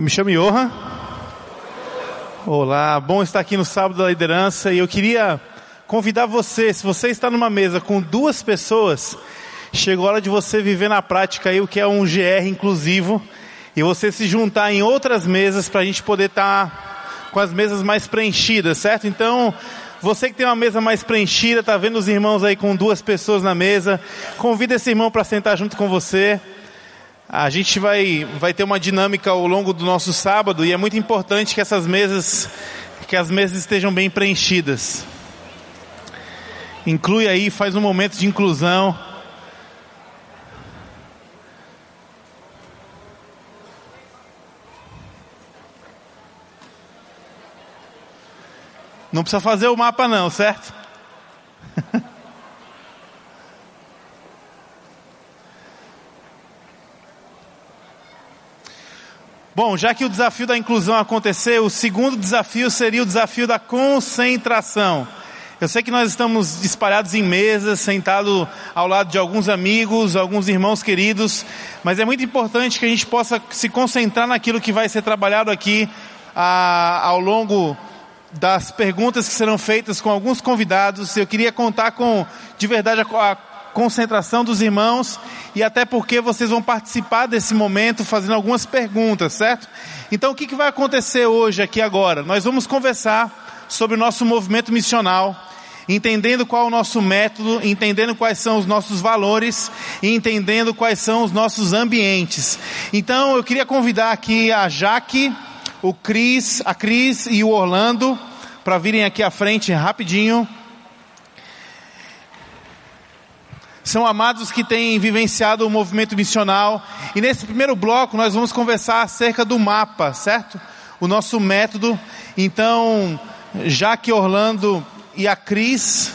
Eu me chamo Johan. Olá, bom estar aqui no Sábado da Liderança e eu queria convidar você, se você está numa mesa com duas pessoas, chegou a hora de você viver na prática aí o que é um GR inclusivo e você se juntar em outras mesas para a gente poder estar tá com as mesas mais preenchidas, certo? Então, você que tem uma mesa mais preenchida, está vendo os irmãos aí com duas pessoas na mesa, convida esse irmão para sentar junto com você. A gente vai, vai ter uma dinâmica ao longo do nosso sábado e é muito importante que essas mesas, que as mesas estejam bem preenchidas. Inclui aí, faz um momento de inclusão. Não precisa fazer o mapa não, certo? Bom, já que o desafio da inclusão aconteceu, o segundo desafio seria o desafio da concentração. Eu sei que nós estamos espalhados em mesas, sentados ao lado de alguns amigos, alguns irmãos queridos, mas é muito importante que a gente possa se concentrar naquilo que vai ser trabalhado aqui a, ao longo das perguntas que serão feitas com alguns convidados. Eu queria contar com, de verdade, a, a concentração dos irmãos e até porque vocês vão participar desse momento fazendo algumas perguntas, certo? Então o que, que vai acontecer hoje aqui agora? Nós vamos conversar sobre o nosso movimento missional, entendendo qual é o nosso método, entendendo quais são os nossos valores e entendendo quais são os nossos ambientes. Então eu queria convidar aqui a Jaque, o Cris, a Cris e o Orlando para virem aqui à frente rapidinho. São amados que têm vivenciado o movimento missional. E nesse primeiro bloco nós vamos conversar acerca do mapa, certo? O nosso método. Então, já que Orlando e a Cris,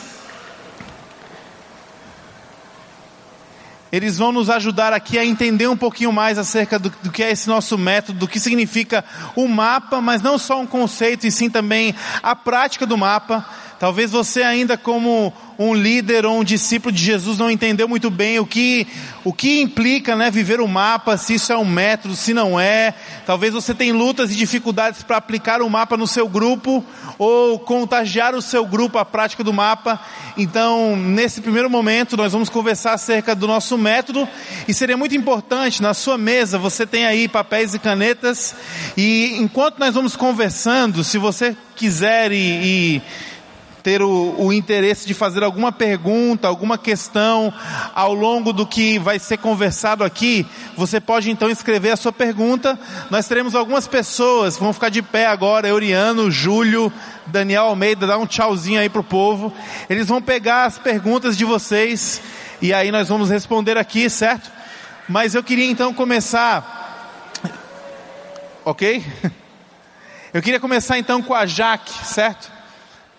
eles vão nos ajudar aqui a entender um pouquinho mais acerca do, do, que é esse nosso método, do que significa o mapa, mas não só um conceito, e sim também a prática do mapa. Talvez você ainda como um líder ou um discípulo de Jesus não entendeu muito bem o que, o que implica né, viver o mapa, se isso é um método, se não é. Talvez você tenha lutas e dificuldades para aplicar o mapa no seu grupo ou contagiar o seu grupo à prática do mapa. Então, nesse primeiro momento, nós vamos conversar acerca do nosso método e seria muito importante, na sua mesa, você tem aí papéis e canetas e enquanto nós vamos conversando, se você quiser e, e ter o, o, interesse de fazer alguma pergunta, alguma questão ao longo do que vai ser conversado aqui, você pode então escrever a sua pergunta. Nós teremos algumas pessoas, vão ficar de pé agora, Euriano, Júlio, Daniel Almeida, dá um tchauzinho aí pro povo. Eles vão pegar as perguntas de vocês e aí nós vamos responder aqui, certo? Mas eu queria então começar, ok? Eu queria começar então com a Jaque, certo?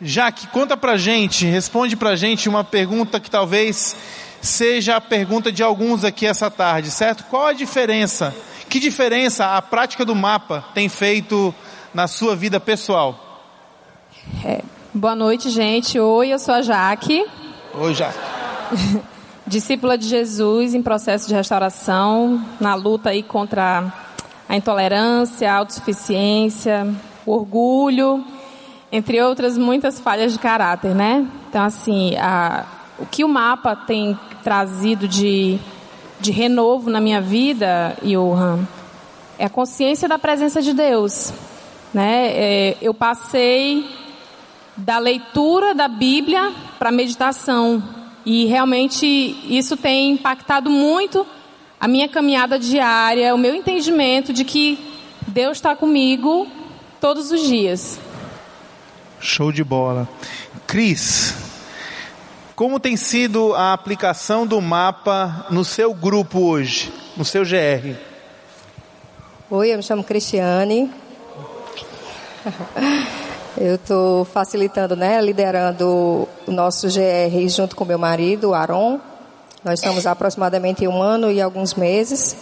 Jaque, conta pra gente, responde pra gente uma pergunta que talvez seja a pergunta de alguns aqui essa tarde, certo? Qual a diferença? Que diferença a prática do mapa tem feito na sua vida pessoal? É, boa noite, gente. Oi, eu sou a Jaque. Oi, Jaque. Discípula de Jesus em processo de restauração, na luta aí contra a intolerância, a autossuficiência, o orgulho entre outras muitas falhas de caráter, né? Então, assim, a, o que o mapa tem trazido de, de renovo na minha vida, Johan, é a consciência da presença de Deus. Né? É, eu passei da leitura da Bíblia para meditação. E realmente isso tem impactado muito a minha caminhada diária, o meu entendimento de que Deus está comigo todos os dias. Show de bola. Cris, como tem sido a aplicação do mapa no seu grupo hoje, no seu GR? Oi, eu me chamo Cristiane. Eu estou facilitando, né, liderando o nosso GR junto com meu marido, Aron. Nós estamos aproximadamente um ano e alguns meses.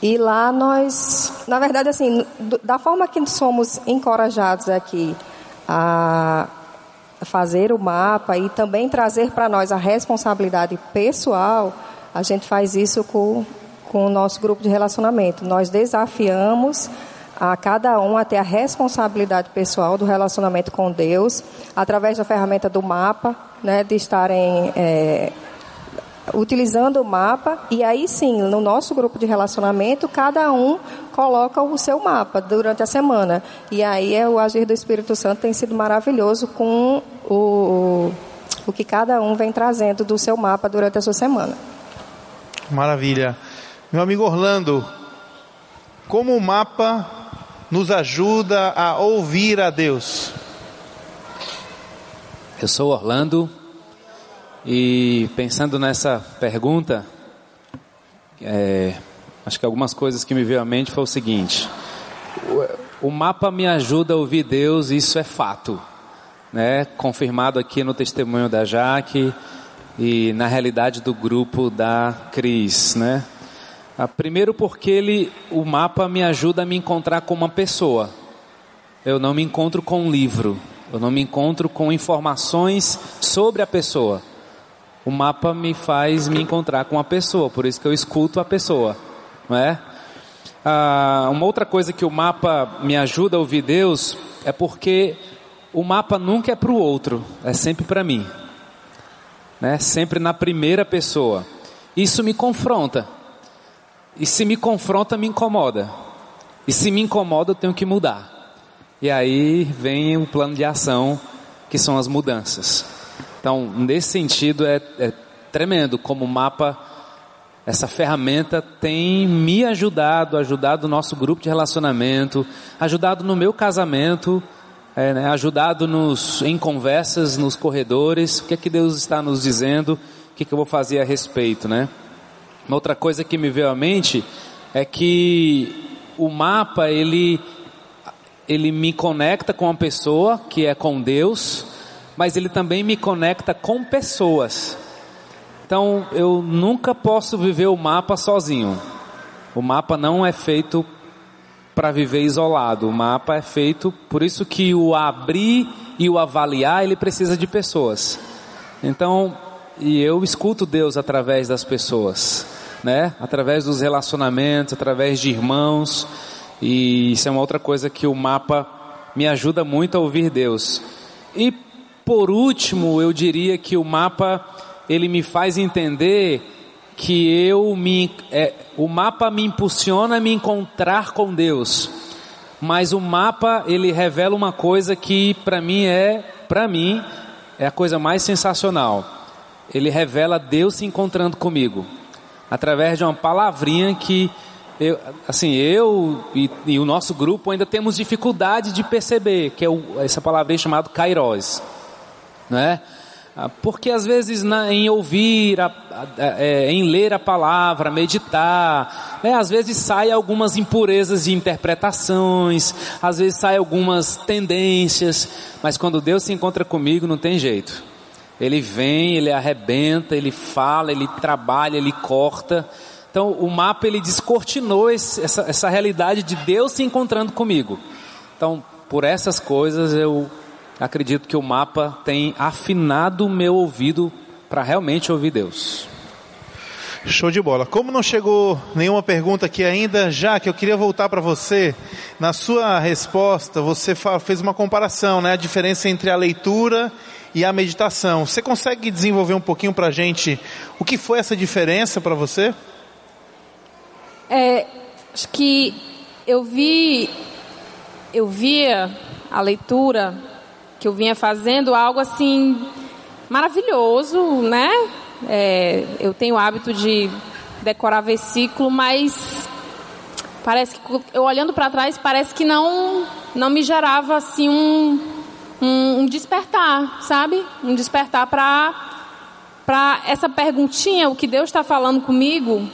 E lá nós, na verdade, assim, da forma que somos encorajados aqui a fazer o mapa e também trazer para nós a responsabilidade pessoal, a gente faz isso com, com o nosso grupo de relacionamento. Nós desafiamos a cada um a ter a responsabilidade pessoal do relacionamento com Deus, através da ferramenta do mapa, né, de estarem é, utilizando o mapa, e aí sim, no nosso grupo de relacionamento, cada um coloca o seu mapa durante a semana. E aí é, o agir do Espírito Santo tem sido maravilhoso com o, o que cada um vem trazendo do seu mapa durante a sua semana. Maravilha. Meu amigo Orlando, como o mapa nos ajuda a ouvir a Deus? Eu sou Orlando e pensando nessa pergunta, é, acho que algumas coisas que me veio à mente foi o seguinte: o, o mapa me ajuda a ouvir Deus, isso é fato, né? Confirmado aqui no testemunho da Jaque e na realidade do grupo da Cris, né? Ah, primeiro porque ele, o mapa me ajuda a me encontrar com uma pessoa. Eu não me encontro com um livro. Eu não me encontro com informações sobre a pessoa. O mapa me faz me encontrar com a pessoa, por isso que eu escuto a pessoa, não é? Ah, uma outra coisa que o mapa me ajuda a ouvir Deus é porque o mapa nunca é para o outro, é sempre para mim, né? Sempre na primeira pessoa. Isso me confronta. E se me confronta, me incomoda. E se me incomoda, eu tenho que mudar. E aí vem o plano de ação, que são as mudanças. Então, nesse sentido, é, é tremendo como o mapa, essa ferramenta tem me ajudado, ajudado o nosso grupo de relacionamento, ajudado no meu casamento, é, né, ajudado nos, em conversas nos corredores. O que é que Deus está nos dizendo? O que, é que eu vou fazer a respeito, né? Uma outra coisa que me veio à mente é que o mapa ele ele me conecta com uma pessoa que é com Deus, mas ele também me conecta com pessoas. Então eu nunca posso viver o mapa sozinho. O mapa não é feito para viver isolado. O mapa é feito, por isso que o abrir e o avaliar, ele precisa de pessoas. Então, e eu escuto Deus através das pessoas, né? Através dos relacionamentos, através de irmãos. E isso é uma outra coisa que o mapa me ajuda muito a ouvir Deus. E por último, eu diria que o mapa ele me faz entender que eu me é, o mapa me impulsiona a me encontrar com Deus. Mas o mapa ele revela uma coisa que para mim é, para mim, é a coisa mais sensacional. Ele revela Deus se encontrando comigo. Através de uma palavrinha que eu, assim, eu e, e, o nosso grupo ainda temos dificuldade de perceber, que é o, essa palavrinha chamada kairos, né? Porque às vezes na, em ouvir, a, a, é, em ler a palavra, meditar, né, às vezes sai algumas impurezas de interpretações, às vezes sai algumas tendências, mas quando Deus se encontra comigo não tem jeito. Ele vem, ele arrebenta, ele fala, ele trabalha, ele corta. Então o mapa ele descortinou esse, essa, essa realidade de Deus se encontrando comigo. Então por essas coisas eu acredito que o mapa tem afinado o meu ouvido para realmente ouvir Deus. Show de bola. Como não chegou nenhuma pergunta aqui ainda, já que eu queria voltar para você, na sua resposta você fez uma comparação, né, a diferença entre a leitura e a meditação. Você consegue desenvolver um pouquinho para a gente o que foi essa diferença para você? É, acho que eu vi, eu via a leitura que eu vinha fazendo algo assim maravilhoso, né? É, eu tenho o hábito de decorar versículo, mas parece que eu olhando para trás parece que não não me gerava assim um um, um despertar, sabe? Um despertar para para essa perguntinha, o que Deus está falando comigo,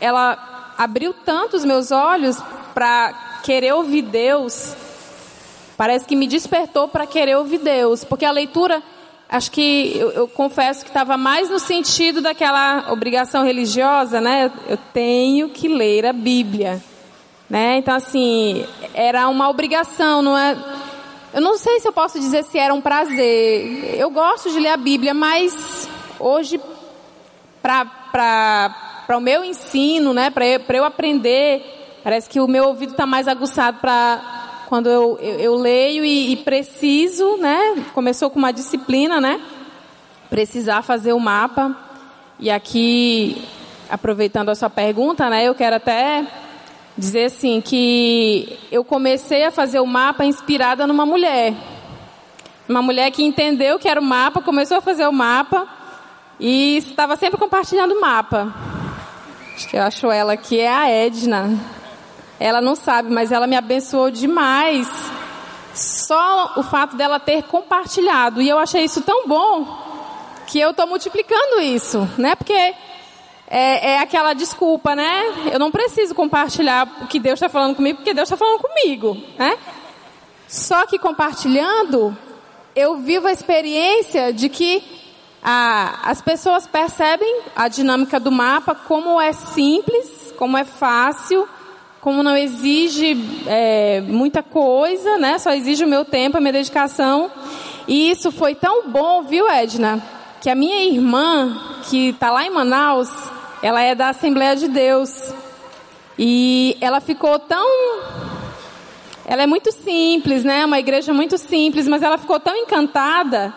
ela abriu tanto os meus olhos para querer ouvir Deus. Parece que me despertou para querer ouvir Deus, porque a leitura, acho que eu, eu confesso que estava mais no sentido daquela obrigação religiosa, né? Eu tenho que ler a Bíblia, né? Então assim era uma obrigação, não é? Eu não sei se eu posso dizer se era um prazer. Eu gosto de ler a Bíblia, mas hoje, para o meu ensino, né, para eu, eu aprender Parece que o meu ouvido está mais aguçado para quando eu, eu, eu leio e, e, preciso, né? Começou com uma disciplina, né? Precisar fazer o mapa. E aqui, aproveitando a sua pergunta, né? Eu quero até dizer assim que eu comecei a fazer o mapa inspirada numa mulher. Uma mulher que entendeu que era o mapa, começou a fazer o mapa e estava sempre compartilhando o mapa. Acho que eu acho ela que é a Edna. Ela não sabe, mas ela me abençoou demais. Só o fato dela ter compartilhado. E eu achei isso tão bom que eu estou multiplicando isso, né? Porque é, é, aquela desculpa, né? Eu não preciso compartilhar o que Deus está falando comigo, porque Deus está falando comigo, né? Só que compartilhando, eu vivo a experiência de que as pessoas percebem a dinâmica do mapa, como é simples, como é fácil, como não exige é, muita coisa, né? Só exige o meu tempo, a minha dedicação. E isso foi tão bom, viu, Edna? Que a minha irmã, que está lá em Manaus, ela é da Assembleia de Deus. E ela ficou tão. Ela é muito simples, né? Uma igreja muito simples, mas ela ficou tão encantada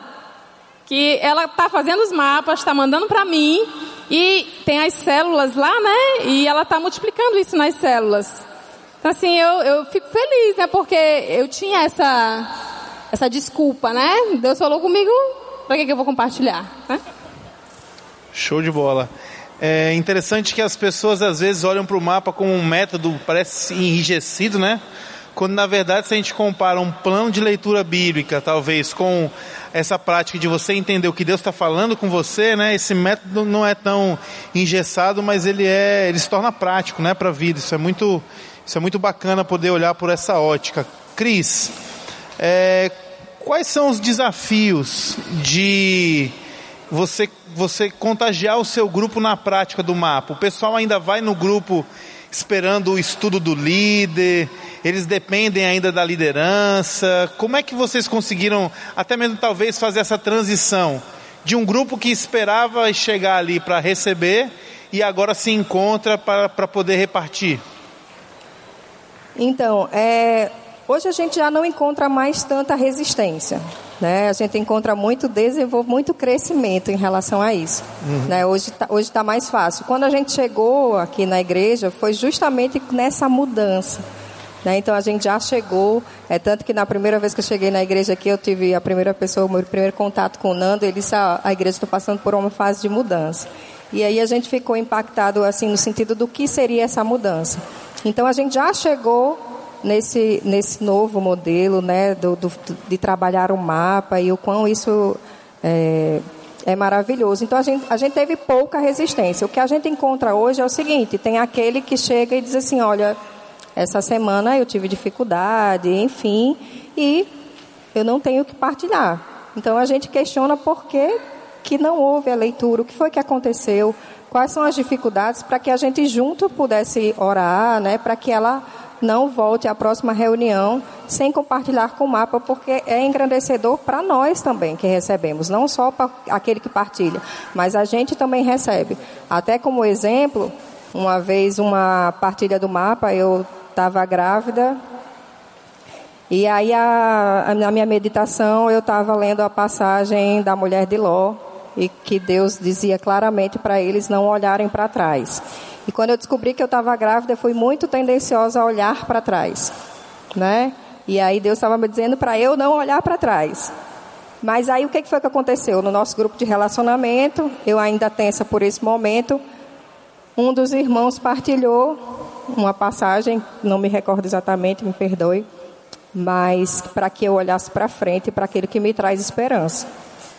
que ela está fazendo os mapas, está mandando para mim e tem as células lá, né? E ela está multiplicando isso nas células. Então, assim, eu, eu fico feliz, né? Porque eu tinha essa, essa desculpa, né? Deus falou comigo, para que, que eu vou compartilhar, né? Show de bola. É interessante que as pessoas às vezes olham para o mapa como um método, parece enrijecido, né? Quando na verdade, se a gente compara um plano de leitura bíblica, talvez, com essa prática de você entender o que Deus está falando com você, né? Esse método não é tão engessado, mas ele é, ele se torna prático, né, para a vida. Isso é muito, isso é muito bacana poder olhar por essa ótica. Cris, é, quais são os desafios de você, você contagiar o seu grupo na prática do mapa? O pessoal ainda vai no grupo esperando o estudo do líder, eles dependem ainda da liderança. Como é que vocês conseguiram, até mesmo talvez, fazer essa transição de um grupo que esperava chegar ali para receber e agora se encontra para, poder repartir? Então, é, hoje a gente já não encontra mais tanta resistência. Né? A gente encontra muito desenvolvimento, muito crescimento em relação a isso. Uhum. Né? Hoje está hoje tá mais fácil. Quando a gente chegou aqui na igreja, foi justamente nessa mudança. Né? Então a gente já chegou, é tanto que na primeira vez que eu cheguei na igreja aqui, eu tive a primeira pessoa, o meu primeiro contato com o Nando, ele disse: ah, a igreja está passando por uma fase de mudança. E aí a gente ficou impactado assim no sentido do que seria essa mudança. Então a gente já chegou nesse nesse novo modelo, né, do, do de trabalhar o mapa e o quão isso é, é maravilhoso. Então a gente, a gente teve pouca resistência. O que a gente encontra hoje é o seguinte: tem aquele que chega e diz assim, olha essa semana eu tive dificuldade, enfim, e eu não tenho que partilhar. Então a gente questiona por que, que não houve a leitura, o que foi que aconteceu, quais são as dificuldades para que a gente junto pudesse orar, né, para que ela não volte à próxima reunião sem compartilhar com o mapa, porque é engrandecedor para nós também que recebemos, não só para aquele que partilha, mas a gente também recebe. Até como exemplo, uma vez uma partilha do mapa, eu estava grávida. E aí, a, a, na minha meditação, eu estava lendo a passagem da mulher de Ló, e que Deus dizia claramente para eles não olharem para trás. E quando eu descobri que eu estava grávida, eu fui muito tendenciosa a olhar para trás, né? E aí Deus estava me dizendo para eu não olhar para trás. Mas aí o que foi que aconteceu? No nosso grupo de relacionamento, eu ainda tensa por esse momento, um dos irmãos partilhou uma passagem, não me recordo exatamente, me perdoe, mas para que eu olhasse para frente, para aquele que me traz esperança.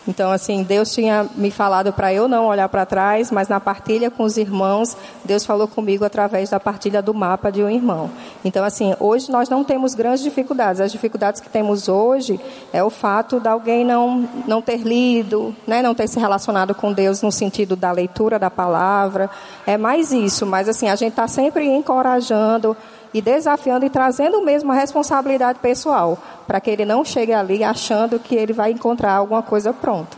Então, assim, Deus tinha me falado para eu não olhar para trás, mas na partilha com os irmãos, Deus falou comigo através da partilha do mapa de um irmão. Então, assim, hoje nós não temos grandes dificuldades. As dificuldades que temos hoje é o fato de alguém não, não ter lido, né, não ter se relacionado com Deus no sentido da leitura da palavra. É mais isso, mas assim, a gente está sempre encorajando e desafiando e trazendo mesmo a responsabilidade pessoal, para que ele não chegue ali achando que ele vai encontrar alguma coisa pronta.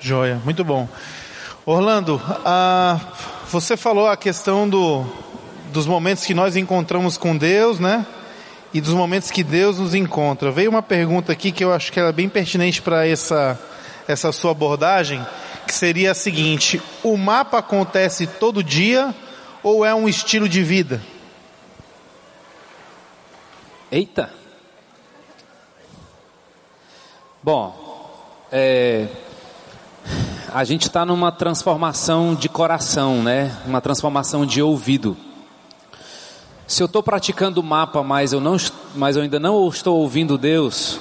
Joia, muito bom. Orlando, você falou a questão do, dos momentos que nós encontramos com Deus, né? E dos momentos que Deus nos encontra. Veio uma pergunta aqui que eu acho que ela é bem pertinente para essa, essa sua abordagem, que seria a seguinte: o mapa acontece todo dia ou é um estilo de vida? Eita! Bom, é, a gente está numa transformação de coração, né? Uma transformação de ouvido. Se eu estou praticando o mapa, mas eu, não, mas eu ainda não estou ouvindo Deus,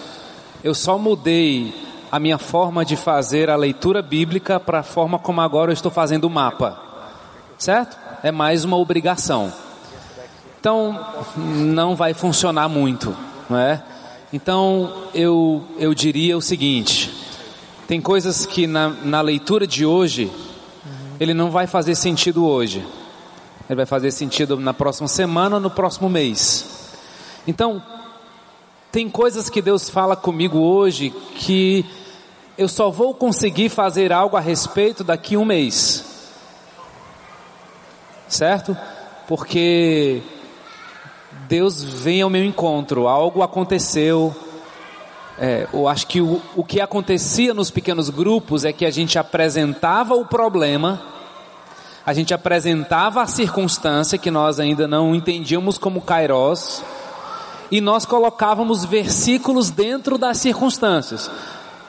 eu só mudei a minha forma de fazer a leitura bíblica para a forma como agora eu estou fazendo o mapa. Certo? É mais uma obrigação. Então, não vai funcionar muito, não é? Então, eu, eu diria o seguinte: tem coisas que na, na leitura de hoje, ele não vai fazer sentido hoje ele vai fazer sentido na próxima semana, no próximo mês. Então, tem coisas que Deus fala comigo hoje que eu só vou conseguir fazer algo a respeito daqui um mês. Certo? Porque Deus vem ao meu encontro, algo aconteceu. É, eu acho que o, o que acontecia nos pequenos grupos é que a gente apresentava o problema a gente apresentava a circunstância que nós ainda não entendíamos como Kairos, e nós colocávamos versículos dentro das circunstâncias,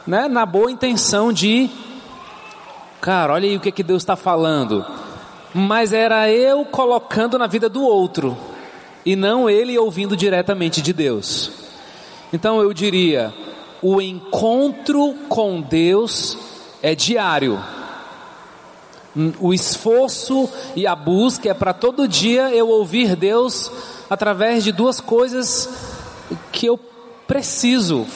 né? na boa intenção de, cara, olha aí o que, que Deus está falando, mas era eu colocando na vida do outro, e não ele ouvindo diretamente de Deus. Então eu diria, o encontro com Deus é diário o esforço e a busca é para todo dia eu ouvir Deus através de duas coisas que eu preciso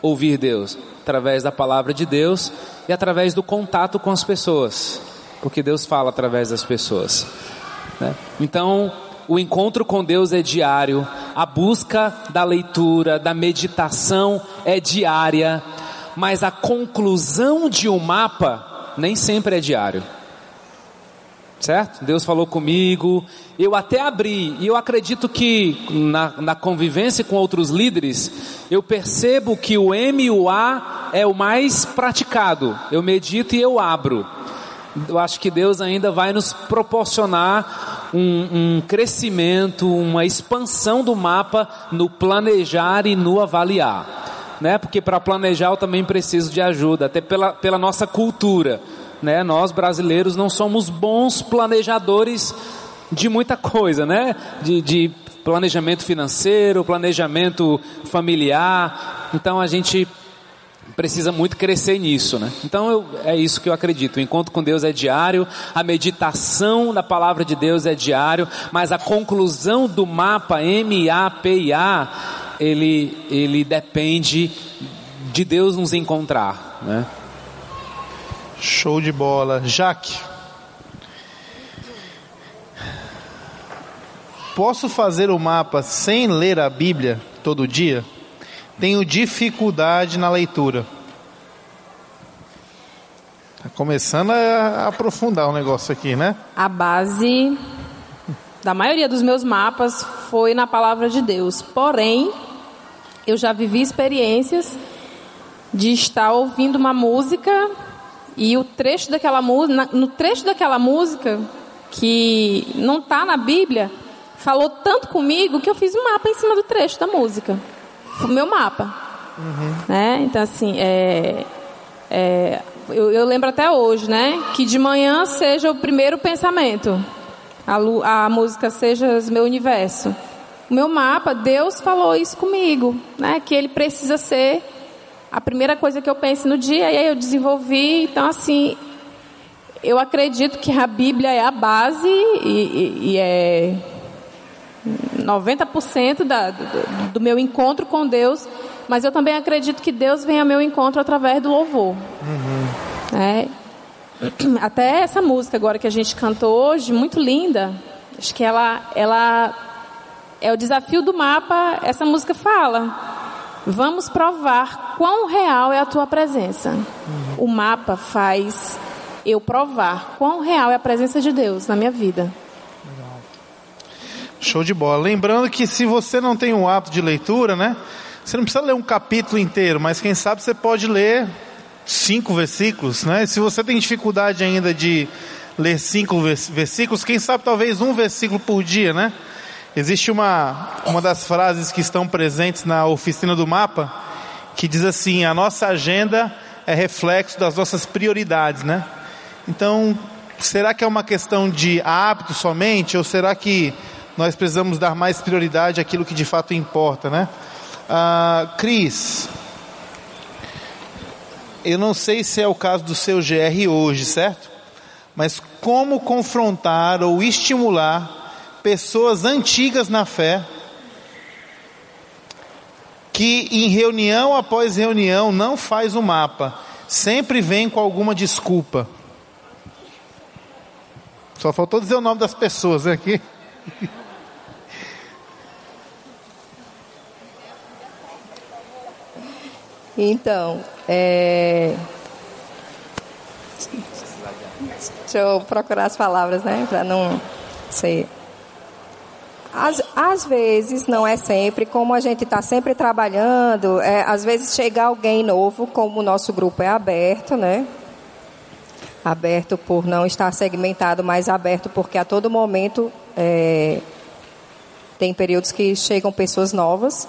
ouvir Deus, através da palavra de Deus e através do contato com as pessoas, porque Deus fala através das pessoas. Né? Então, o encontro com Deus é diário, a busca da leitura, da meditação é diária, mas a conclusão de um mapa nem sempre é diário certo? Deus falou comigo, eu até abri, e eu acredito que na, na, convivência com outros líderes, eu percebo que o M e o A é o mais praticado. Eu medito e eu abro. Eu acho que Deus ainda vai nos proporcionar um, um crescimento, uma expansão do mapa no planejar e no avaliar. Né? Porque para planejar eu também preciso de ajuda, até pela, pela nossa cultura né? Nós brasileiros não somos bons planejadores de muita coisa, né? De, de planejamento financeiro, planejamento familiar. Então a gente precisa muito crescer nisso, né? Então eu, é isso que eu acredito. O encontro com Deus é diário, a meditação da palavra de Deus é diário, mas a conclusão do mapa M A P I A ele ele depende de Deus nos encontrar, né? Show de bola. Jaque. Posso fazer o mapa sem ler a Bíblia todo dia? Tenho dificuldade na leitura. Tá começando a aprofundar o negócio aqui, né? A base da maioria dos meus mapas foi na palavra de Deus. Porém, eu já vivi experiências de estar ouvindo uma música e o trecho daquela música, no trecho daquela música que não está na Bíblia, falou tanto comigo que eu fiz um mapa em cima do trecho da música, o meu mapa, uhum. né? Então assim, é, é, eu, eu, lembro até hoje, né? Que de manhã seja o primeiro pensamento, a, a música seja meu universo. O meu mapa, Deus falou isso comigo, né? Que ele precisa ser a primeira coisa que eu penso no dia, e aí eu desenvolvi. Então, assim, eu acredito que a Bíblia é a base e, e, e é 90% da, do, do, meu encontro com Deus, mas eu também acredito que Deus vem ao meu encontro através do louvor. Uhum. É, até essa música agora que a gente cantou hoje, muito linda, acho que ela, ela é o desafio do mapa, essa música fala. Vamos provar quão real é a tua presença. Uhum. O mapa faz eu provar quão real é a presença de Deus na minha vida. Show de bola. Lembrando que se você não tem um hábito de leitura, né? Você não precisa ler um capítulo inteiro, mas quem sabe você pode ler cinco versículos, né? Se você tem dificuldade ainda de ler cinco versículos, quem sabe talvez um versículo por dia, né? Existe uma, uma das frases que estão presentes na oficina do mapa que diz assim: a nossa agenda é reflexo das nossas prioridades, né? Então, será que é uma questão de hábito somente ou será que nós precisamos dar mais prioridade àquilo que de fato importa, né? Ah, Cris, eu não sei se é o caso do seu GR hoje, certo? Mas como confrontar ou estimular pessoas antigas na fé que em reunião após reunião não faz o mapa, sempre vem com alguma desculpa. Só faltou dizer o nome das pessoas aqui. Então, é... deixa eu procurar as palavras, né, para não ser às, às, vezes, não é sempre, como a gente está sempre trabalhando, é, às vezes chega alguém novo, como o nosso grupo é aberto, né? Aberto por não estar segmentado, mas aberto porque a todo momento é, tem períodos que chegam pessoas novas.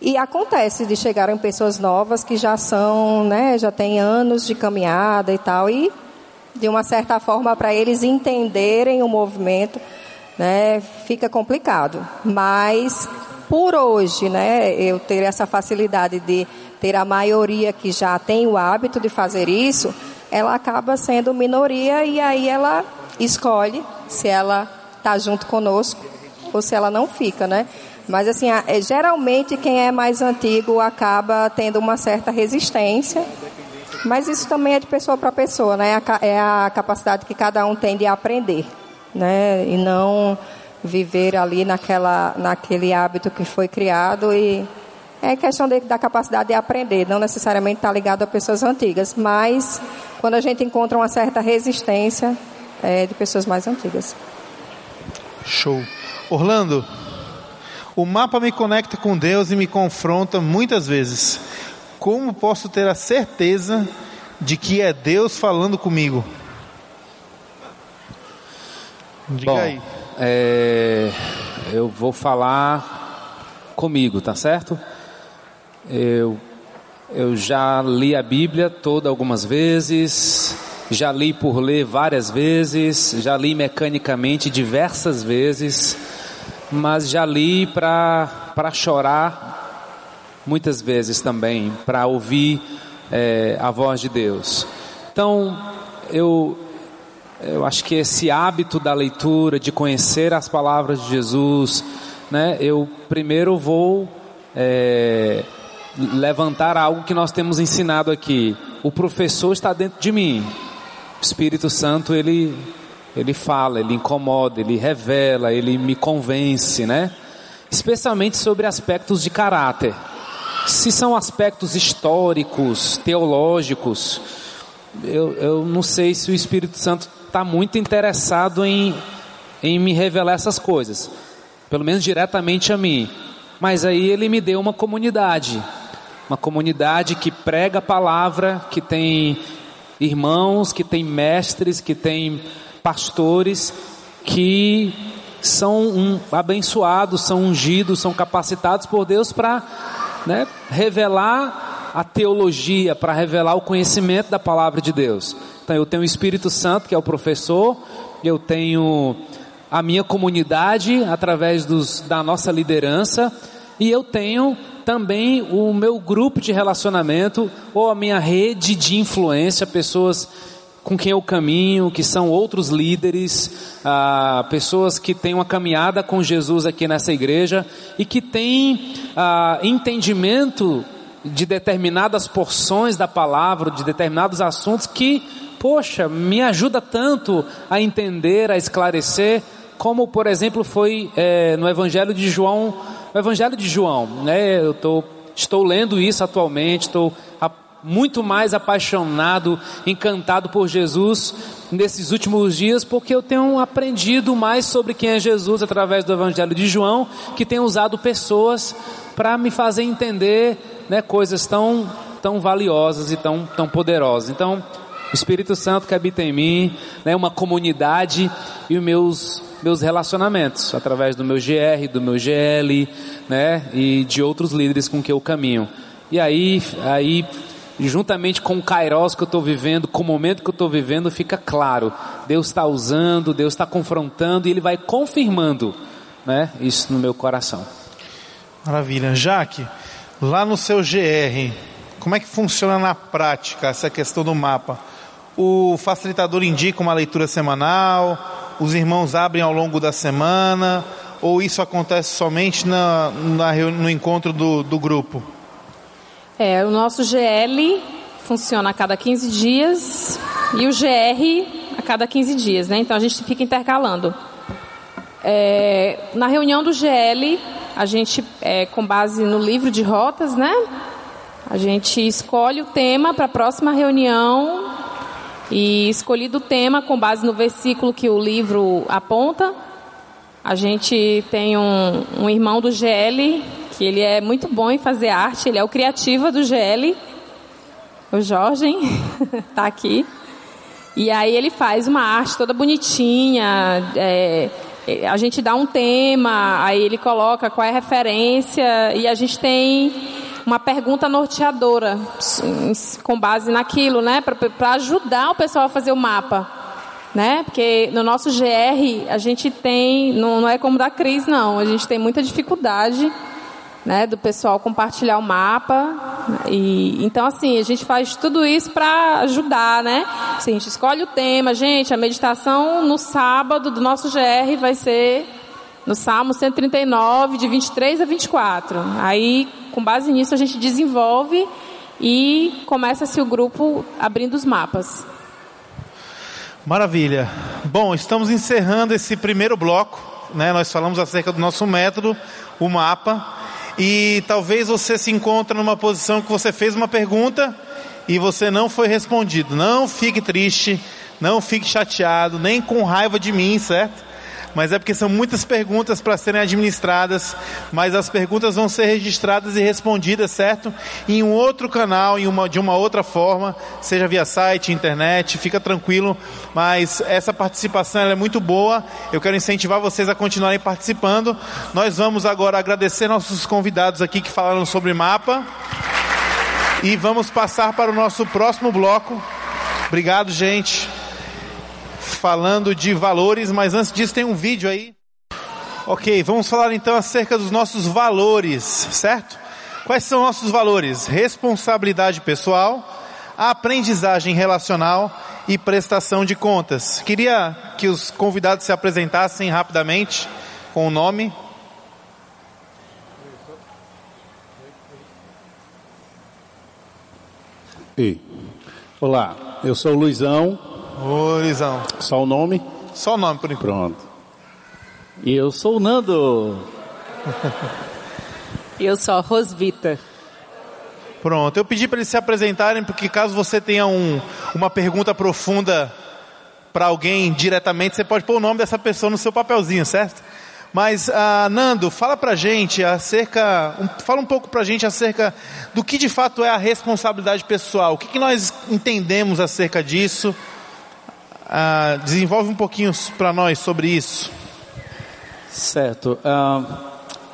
E acontece de chegarem pessoas novas que já são, né, já têm anos de caminhada e tal, e de uma certa forma para eles entenderem o movimento né, fica complicado. Mas por hoje, né, eu ter essa facilidade de ter a maioria que já tem o hábito de fazer isso, ela acaba sendo minoria e aí ela escolhe se ela está junto conosco ou se ela não fica, né? Mas assim, é, geralmente quem é mais antigo acaba tendo uma certa resistência. Mas isso também é de pessoa para pessoa, né? É a capacidade que cada um tem de aprender né? E não viver ali naquela, naquele hábito que foi criado e é questão de, da capacidade de aprender, não necessariamente estar tá ligado a pessoas antigas, mas quando a gente encontra uma certa resistência é, de pessoas mais antigas. Show. Orlando, o mapa me conecta com Deus e me confronta muitas vezes. Como posso ter a certeza de que é Deus falando comigo? Diga Bom, aí. É, eu vou falar comigo, tá certo? Eu, eu já li a Bíblia toda algumas vezes, já li por ler várias vezes, já li mecanicamente diversas vezes, mas já li para chorar muitas vezes também, para ouvir é, a voz de Deus. Então, eu, eu acho que esse hábito da leitura, de conhecer as palavras de Jesus, né, eu primeiro vou é, levantar algo que nós temos ensinado aqui. O professor está dentro de mim. O Espírito Santo, ele, ele fala, ele incomoda, ele revela, ele me convence, né? Especialmente sobre aspectos de caráter. Se são aspectos históricos, teológicos, eu, eu não sei se o Espírito Santo está muito interessado em, em me revelar essas coisas, pelo menos diretamente a mim. Mas aí ele me deu uma comunidade, uma comunidade que prega a palavra, que tem irmãos, que tem mestres, que tem pastores, que são um, abençoados, são ungidos, são capacitados por Deus para né, revelar a teologia, para revelar o conhecimento da palavra de Deus. Então eu tenho o Espírito Santo, que é o professor, eu tenho a minha comunidade através dos, da nossa liderança e eu tenho também o meu grupo de relacionamento ou a minha rede de influência, pessoas com quem eu caminho, que são outros líderes, ah, pessoas que têm uma caminhada com Jesus aqui nessa igreja e que têm ah, entendimento de determinadas porções da palavra, de determinados assuntos que poxa, me ajuda tanto a entender, a esclarecer, como por exemplo foi é, no Evangelho de João, Evangelho de João, né? Eu tô, estou lendo isso atualmente, estou muito mais apaixonado, encantado por Jesus nesses últimos dias, porque eu tenho aprendido mais sobre quem é Jesus através do Evangelho de João, que tem usado pessoas para me fazer entender né, coisas tão, tão valiosas e tão, tão poderosas. Então, o Espírito Santo que habita em mim, né, uma comunidade e os meus, meus relacionamentos, através do meu GR, do meu GL, né, e de outros líderes com que eu caminho. E aí, aí juntamente com o Kairos que eu estou vivendo, com o momento que eu estou vivendo, fica claro. Deus está usando, Deus está confrontando e Ele vai confirmando né, isso no meu coração. Maravilha. Jaque, lá no seu GR, como é que funciona na prática essa questão do mapa? O facilitador indica uma leitura semanal, os irmãos abrem ao longo da semana, ou isso acontece somente na, na no encontro do, do grupo? É, o nosso GL funciona a cada 15 dias e o GR a cada 15 dias, né? Então a gente fica intercalando. É, na reunião do GL, a gente, é, com base no livro de rotas, né? A gente escolhe o tema para a próxima reunião e escolhido o tema com base no versículo que o livro aponta. A gente tem um, um irmão do GL que ele é muito bom em fazer arte, ele é o criativa do GL. O Jorge está aqui. E aí ele faz uma arte toda bonitinha. É, a gente dá um tema, aí ele coloca qual é a referência e a gente tem uma pergunta norteadora com base naquilo, né, para ajudar o pessoal a fazer o mapa, né? Porque no nosso GR a gente tem, não, não é como da Cris não, a gente tem muita dificuldade né, do pessoal compartilhar o mapa. E, então, assim, a gente faz tudo isso para ajudar, né? Assim, a gente escolhe o tema, gente, a meditação no sábado do nosso GR vai ser no Salmo 139, de 23 a 24. Aí, com base nisso, a gente desenvolve e começa-se o grupo abrindo os mapas. Maravilha. Bom, estamos encerrando esse primeiro bloco. Né? Nós falamos acerca do nosso método, o mapa e talvez você se encontre numa posição que você fez uma pergunta e você não foi respondido. Não fique triste, não fique chateado, nem com raiva de mim, certo? Mas é porque são muitas perguntas para serem administradas, mas as perguntas vão ser registradas e respondidas, certo? Em um outro canal, em uma, de uma outra forma, seja via site, internet, fica tranquilo, mas essa participação é muito boa, eu quero incentivar vocês a continuarem participando. Nós vamos agora agradecer nossos convidados aqui que falaram sobre mapa e vamos passar para o nosso próximo bloco. Obrigado, gente falando de valores, mas antes disso tem um vídeo aí. Ok, vamos falar então acerca dos nossos valores, certo? Quais são nossos valores? Responsabilidade pessoal, aprendizagem relacional e prestação de contas. Queria que os convidados se apresentassem rapidamente com o nome. Olá, eu sou o Luizão, Ô, Lisão. Só o nome? Só o nome, por enquanto. Pronto. E eu sou o Nando. E eu sou a Rosvita. Pronto, eu pedi para eles se apresentarem, porque caso você tenha um, uma pergunta profunda para alguém diretamente, você pode pôr o nome dessa pessoa no seu papelzinho, certo? Mas, uh, Nando, fala pra gente acerca, um, fala um pouco pra gente acerca do que de fato é a responsabilidade pessoal. O que, que nós entendemos acerca disso? Ah, desenvolve um pouquinho para nós sobre isso. Certo. Ah,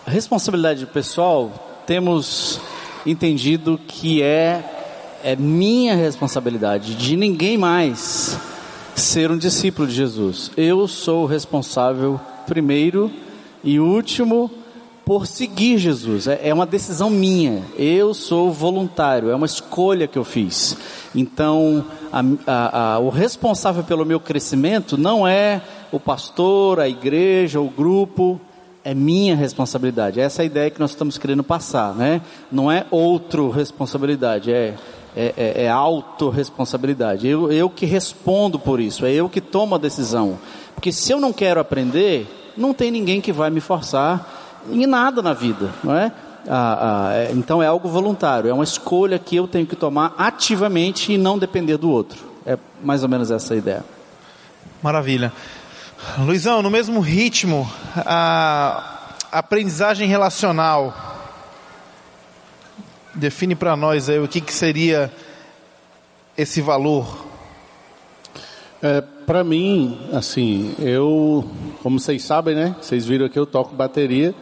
responsabilidade pessoal, temos entendido que é, é minha responsabilidade, de ninguém mais, ser um discípulo de Jesus. Eu sou o responsável, primeiro e último, por seguir Jesus. É, é uma decisão minha. Eu sou voluntário, é uma escolha que eu fiz. Então, a, a, a, o responsável pelo meu crescimento não é o pastor, a igreja, o grupo, é minha responsabilidade. Essa é a ideia que nós estamos querendo passar, né? Não é outro responsabilidade, é, é, é, é autorresponsabilidade. Eu, eu que respondo por isso, é eu que tomo a decisão. Porque se eu não quero aprender, não tem ninguém que vai me forçar em nada na vida, não é? Ah, ah, é, então é algo voluntário, é uma escolha que eu tenho que tomar ativamente e não depender do outro. É mais ou menos essa a ideia. Maravilha. Luizão, no mesmo ritmo, a aprendizagem relacional. Define para nós aí o que, que seria esse valor. É, para mim, assim, eu, como vocês sabem, né? Vocês viram que eu toco bateria.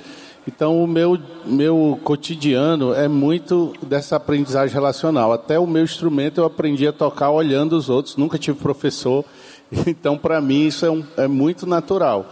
Então, o meu, meu cotidiano é muito dessa aprendizagem relacional. Até o meu instrumento eu aprendi a tocar olhando os outros, nunca tive professor. Então, para mim, isso é, um, é muito natural.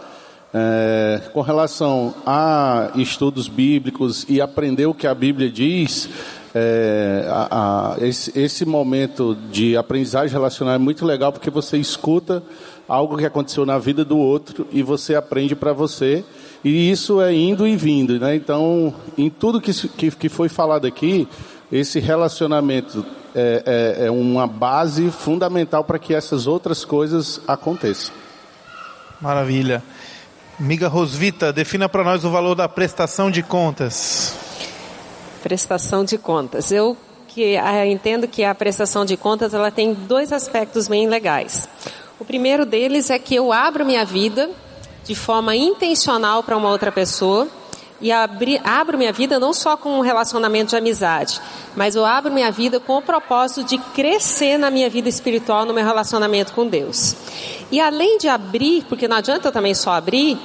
É, com relação a estudos bíblicos e aprender o que a Bíblia diz, é, a, a, esse, esse, momento de aprendizagem relacional é muito legal porque você escuta algo que aconteceu na vida do outro e você aprende para você. E isso é indo e vindo, né? Então, em tudo que, que, que foi falado aqui, esse relacionamento é, é, é uma base fundamental para que essas outras coisas aconteçam. Maravilha. Miga Rosvita, defina para nós o valor da prestação de contas. Prestação de contas. Eu que ah, entendo que a prestação de contas ela tem dois aspectos bem legais. O primeiro deles é que eu abro minha vida de forma intencional para uma outra pessoa e abri, abro minha vida não só com um relacionamento de amizade, mas eu abro minha vida com o propósito de crescer na minha vida espiritual, no meu relacionamento com Deus. E além de abrir, porque não adianta eu também só abrir,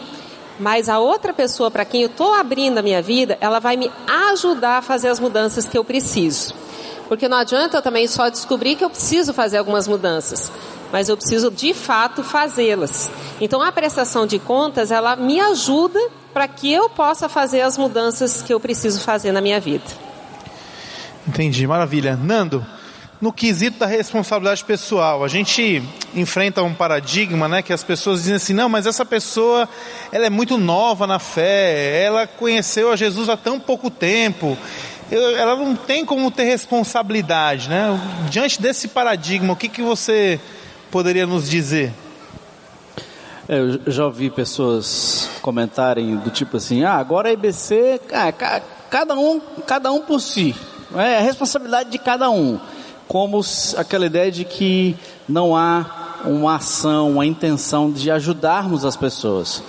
mas a outra pessoa para quem eu estou abrindo a minha vida, ela vai me ajudar a fazer as mudanças que eu preciso. Porque não adianta também só descobrir que eu preciso fazer algumas mudanças, mas eu preciso de fato fazê-las. Então a prestação de contas, ela me ajuda para que eu possa fazer as mudanças que eu preciso fazer na minha vida. Entendi, maravilha. Nando, no quesito da responsabilidade pessoal, a gente enfrenta um paradigma, né, que as pessoas dizem assim, não, mas essa pessoa, ela é muito nova na fé, ela conheceu a Jesus há tão pouco tempo, ela não tem como ter responsabilidade, né? Diante desse paradigma, o que, que você poderia nos dizer? É, eu já ouvi pessoas comentarem do tipo assim, ah, agora a IBC, ah, cada um, cada um por si, é a responsabilidade de cada um, como aquela ideia de que não há uma ação, uma intenção de ajudarmos as pessoas.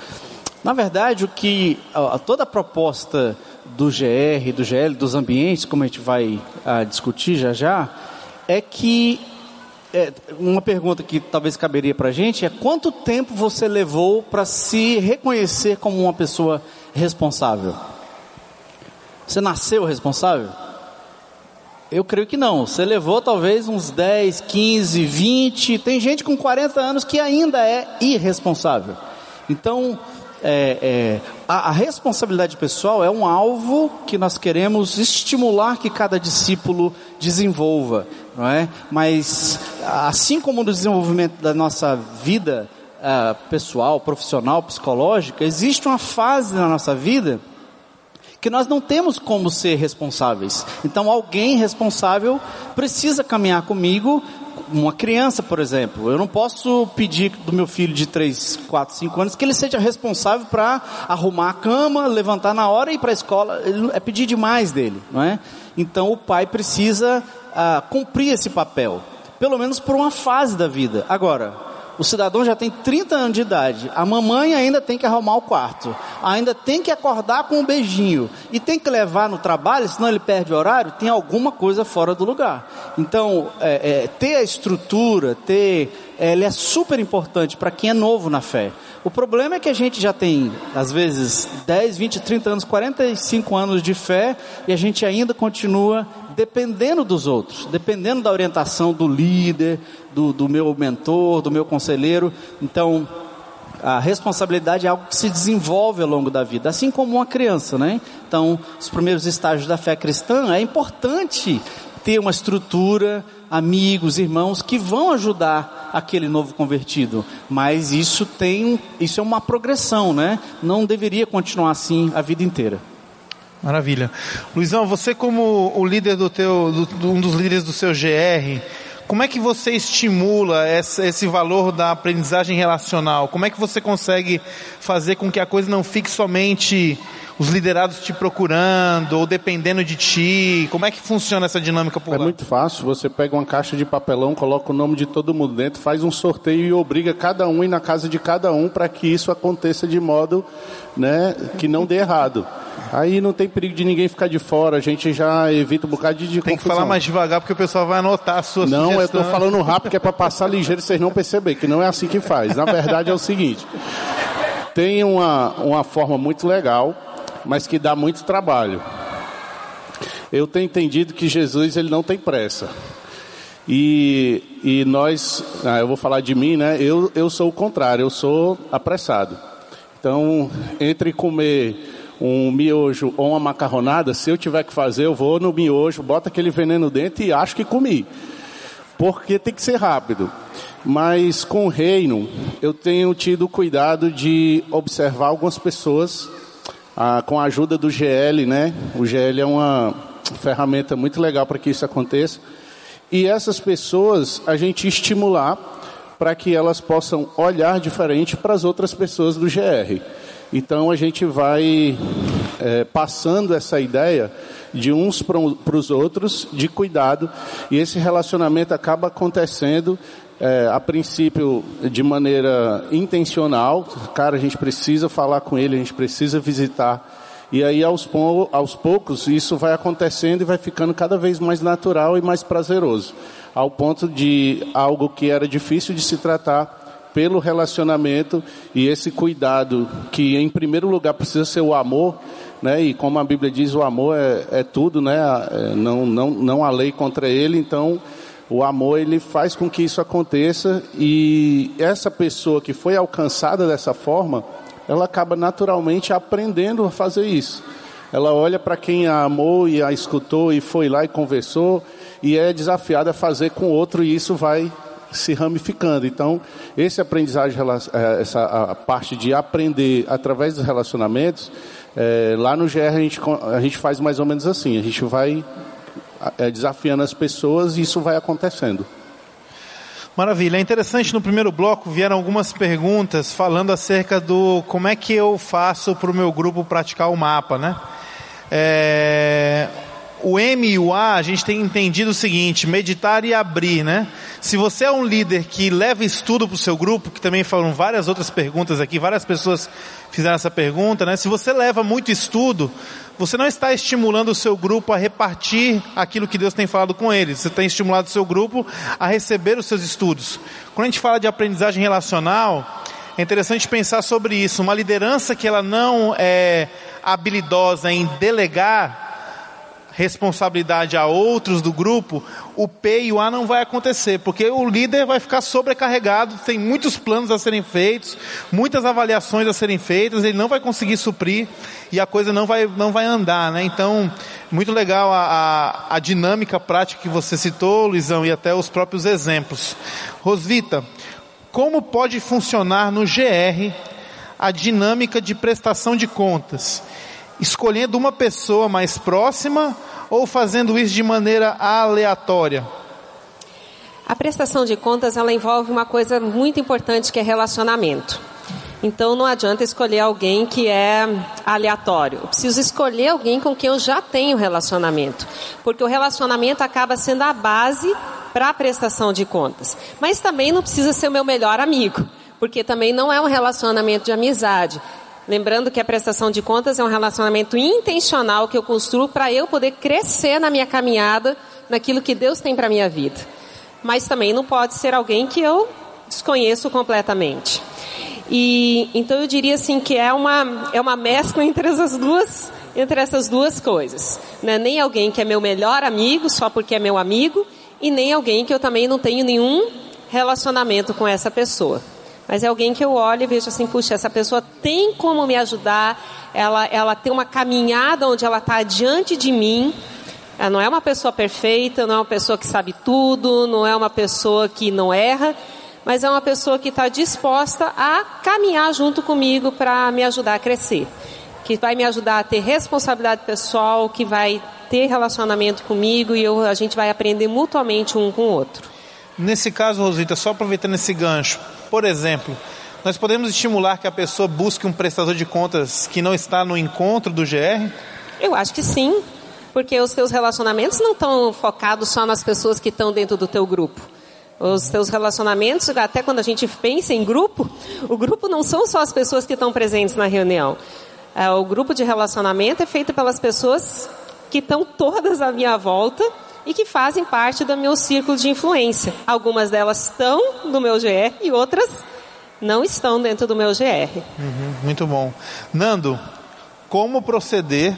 Na verdade, o que toda a proposta do GR, do GL, dos ambientes, como a gente vai ah, discutir já já, é que é, uma pergunta que talvez caberia para a gente é quanto tempo você levou para se reconhecer como uma pessoa responsável? Você nasceu responsável? Eu creio que não. Você levou talvez uns 10, 15, 20. Tem gente com 40 anos que ainda é irresponsável. Então, é, é, a, a, responsabilidade pessoal é um alvo que nós queremos estimular que cada discípulo desenvolva, não é? Mas assim como no desenvolvimento da nossa vida uh, pessoal, profissional, psicológica, existe uma fase na nossa vida que nós não temos como ser responsáveis. Então, alguém responsável precisa caminhar comigo uma criança, por exemplo, eu não posso pedir do meu filho de 3, 4, 5 anos que ele seja responsável para arrumar a cama, levantar na hora e ir para a escola. É pedir demais dele, não é? Então o pai precisa ah, cumprir esse papel, pelo menos por uma fase da vida. Agora, o cidadão já tem 30 anos de idade, a mamãe ainda tem que arrumar o quarto, ainda tem que acordar com um beijinho e tem que levar no trabalho, senão ele perde o horário, tem alguma coisa fora do lugar. Então, é, é, ter a estrutura, ter, é, ele é super importante para quem é novo na fé. O problema é que a gente já tem, às vezes, 10, 20, 30 anos, 45 anos de fé e a gente ainda continua dependendo dos outros, dependendo da orientação do líder, do, do meu mentor, do meu conselheiro. Então, a responsabilidade é algo que se desenvolve ao longo da vida, assim como uma criança, né? Então, os primeiros estágios da fé cristã é importante ter uma estrutura, amigos, irmãos que vão ajudar aquele novo convertido. Mas isso tem, isso é uma progressão, né? Não deveria continuar assim a vida inteira. Maravilha. Luizão, você como o líder do teu, do, um dos líderes do seu GR, como é que você estimula esse, esse, valor da aprendizagem relacional? Como é que você consegue fazer com que a coisa não fique somente os liderados te procurando ou dependendo de ti? Como é que funciona essa dinâmica por É lá? muito fácil, você pega uma caixa de papelão, coloca o nome de todo mundo dentro, faz um sorteio e obriga cada um ir na casa de cada um para que isso aconteça de modo né, que não dê errado. Aí não tem perigo de ninguém ficar de fora, a gente já evita um bocado de, de Tem que confusão. falar mais devagar porque o pessoal vai anotar a sua Não, eu sugestão. estou falando rápido que é para passar ligeiro e vocês não perceberem, que não é assim que faz. Na verdade é o seguinte, tem uma, uma forma muito legal, mas que dá muito trabalho. Eu tenho entendido que Jesus ele não tem pressa. E, e nós, ah, eu vou falar de mim, né? Eu, eu sou o contrário, eu sou apressado. Então, entre comer um miojo ou uma macarronada, se eu tiver que fazer, eu vou no miojo, boto aquele veneno dentro e acho que comi. Porque tem que ser rápido. Mas com o reino, eu tenho tido cuidado de observar algumas pessoas ah, com a ajuda do GL, né? O GL é uma ferramenta muito legal para que isso aconteça. E essas pessoas a gente estimular para que elas possam olhar diferente para as outras pessoas do GR. Então a gente vai é, passando essa ideia de uns para os outros, de cuidado, e esse relacionamento acaba acontecendo é, a princípio de maneira intencional. Cara, a gente precisa falar com ele, a gente precisa visitar. E aí, aos, aos poucos, isso vai acontecendo e vai ficando cada vez mais natural e mais prazeroso. Ao ponto de algo que era difícil de se tratar pelo relacionamento e esse cuidado, que em primeiro lugar precisa ser o amor, né? E como a Bíblia diz, o amor é, é tudo, né? É, Não, não, não há lei contra ele, então o amor ele faz com que isso aconteça e essa pessoa que foi alcançada dessa forma, ela acaba naturalmente aprendendo a fazer isso. Ela olha para quem a amou e a escutou e foi lá e conversou e é desafiada a fazer com outro e isso vai se ramificando. Então, esse aprendizagem, eh, essa parte de aprender através dos relacionamentos, eh, lá no GR a gente, a gente faz mais ou menos assim. A gente vai eh, desafiando as pessoas e isso vai acontecendo. Maravilha. É interessante, no primeiro bloco vieram algumas perguntas falando acerca do como é que eu faço para o meu grupo praticar o mapa, né? É, o M e o A, a gente tem entendido o seguinte, meditar e abrir, né? Se você é um líder que leva estudo para o seu grupo, que também foram várias outras perguntas aqui, várias pessoas fizeram essa pergunta, né? Se você leva muito estudo, você não está estimulando o seu grupo a repartir aquilo que Deus tem falado com eles. Você tem estimulado o seu grupo a receber os seus estudos. Quando a gente fala de aprendizagem relacional, é interessante pensar sobre isso. Uma liderança que ela não é habilidosa em delegar responsabilidade a outros do grupo, o P e o A não vai acontecer, porque o líder vai ficar sobrecarregado, tem muitos planos a serem feitos, muitas avaliações a serem feitas, ele não vai conseguir suprir e a coisa não vai, não vai andar, né? Então, muito legal a, a, a dinâmica prática que você citou, Luizão, e até os próprios exemplos. Rosvita, como pode funcionar no GR a dinâmica de prestação de contas? Escolhendo uma pessoa mais próxima ou fazendo isso de maneira aleatória? A prestação de contas ela envolve uma coisa muito importante que é relacionamento. Então não adianta escolher alguém que é aleatório. Eu preciso escolher alguém com quem eu já tenho relacionamento, porque o relacionamento acaba sendo a base para a prestação de contas. Mas também não precisa ser o meu melhor amigo, porque também não é um relacionamento de amizade. Lembrando que a prestação de contas é um relacionamento intencional que eu construo para eu poder crescer na minha caminhada, naquilo que Deus tem para minha vida. Mas também não pode ser alguém que eu desconheço completamente. E então eu diria assim que é uma é uma mescla entre essas duas entre essas duas coisas. Não é nem alguém que é meu melhor amigo só porque é meu amigo e nem alguém que eu também não tenho nenhum relacionamento com essa pessoa. Mas é alguém que eu olho e vejo assim, puxa, essa pessoa tem como me ajudar, ela, ela tem uma caminhada onde ela está diante de mim. Ela não é uma pessoa perfeita, não é uma pessoa que sabe tudo, não é uma pessoa que não erra, mas é uma pessoa que está disposta a caminhar junto comigo para me ajudar a crescer. Que vai me ajudar a ter responsabilidade pessoal, que vai ter relacionamento comigo e eu, a gente vai aprender mutuamente um com o outro. Nesse caso, Rosita, só aproveitando esse gancho, por exemplo, nós podemos estimular que a pessoa busque um prestador de contas que não está no encontro do GR? Eu acho que sim, porque os seus relacionamentos não estão focados só nas pessoas que estão dentro do teu grupo. Os teus relacionamentos, até quando a gente pensa em grupo, o grupo não são só as pessoas que estão presentes na reunião. É, o grupo de relacionamento é feito pelas pessoas que estão todas à minha volta e que fazem parte do meu círculo de influência. Algumas delas estão no meu GR e outras não estão dentro do meu GR. Uhum, muito bom. Nando, como proceder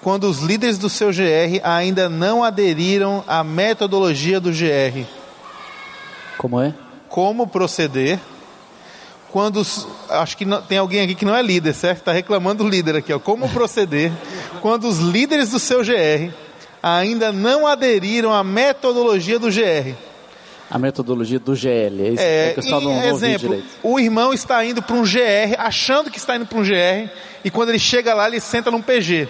quando os líderes do seu GR ainda não aderiram à metodologia do GR? Como é? Como proceder quando os, acho que não, tem alguém aqui que não é líder, certo? Está reclamando do líder aqui, ó. Como proceder quando os líderes do seu GR ainda não aderiram à metodologia do GR? A metodologia do GL, é isso é, é que eu só não, não exemplo, o irmão está indo para um GR, achando que está indo para um GR, e quando ele chega lá, ele senta num PG.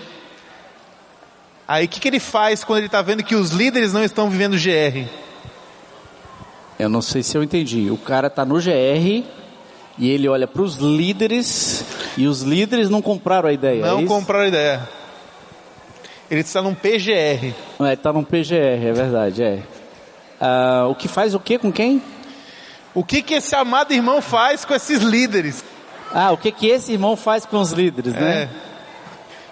Aí o que, que ele faz quando ele está vendo que os líderes não estão vivendo GR? Eu não sei se eu entendi. O cara está no GR e ele olha para os líderes e os líderes não compraram a ideia. Não é compraram a ideia. Ele está num PGR. É, está num PGR, é verdade, é. Ah, o que faz o que com quem? O que que esse amado irmão faz com esses líderes? Ah, o que que esse irmão faz com os líderes, né? É.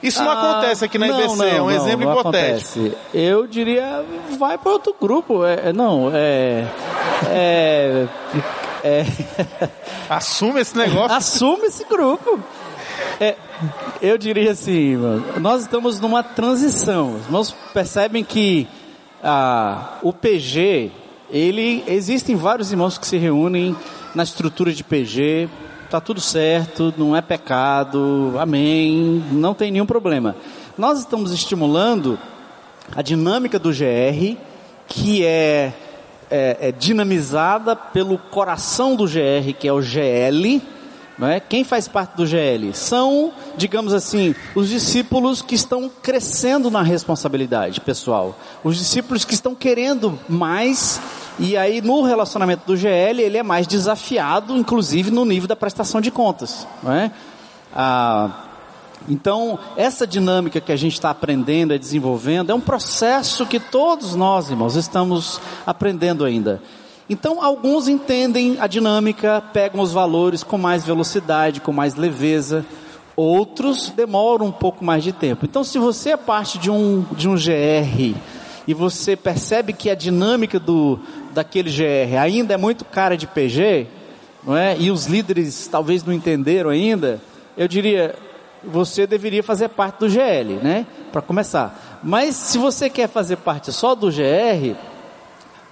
Isso não ah, acontece aqui na não, IBC, não, é um não, exemplo não hipotético. Acontece. Eu diria, vai para outro grupo. É, é, não, é, é, é Assume esse negócio. Assume esse grupo. É, eu diria assim, nós estamos numa transição. Os irmãos percebem que ah, o PG, ele existem vários irmãos que se reúnem na estrutura de PG tá tudo certo, não é pecado, amém, não tem nenhum problema. Nós estamos estimulando a dinâmica do GR, que é, é, é dinamizada pelo coração do GR, que é o GL, não é? Quem faz parte do GL? São, digamos assim, os discípulos que estão crescendo na responsabilidade pessoal. Os discípulos que estão querendo mais e aí no relacionamento do GL ele é mais desafiado, inclusive no nível da prestação de contas, não é? Ah, então essa dinâmica que a gente está aprendendo e desenvolvendo é um processo que todos nós, irmãos, estamos aprendendo ainda. Então alguns entendem a dinâmica, pegam os valores com mais velocidade, com mais leveza. Outros demoram um pouco mais de tempo. Então, se você é parte de um, de um GR e você percebe que a dinâmica do, daquele GR ainda é muito cara de PG, não é? E os líderes talvez não entenderam ainda, eu diria, você deveria fazer parte do GL, né? Para começar. Mas se você quer fazer parte só do GR,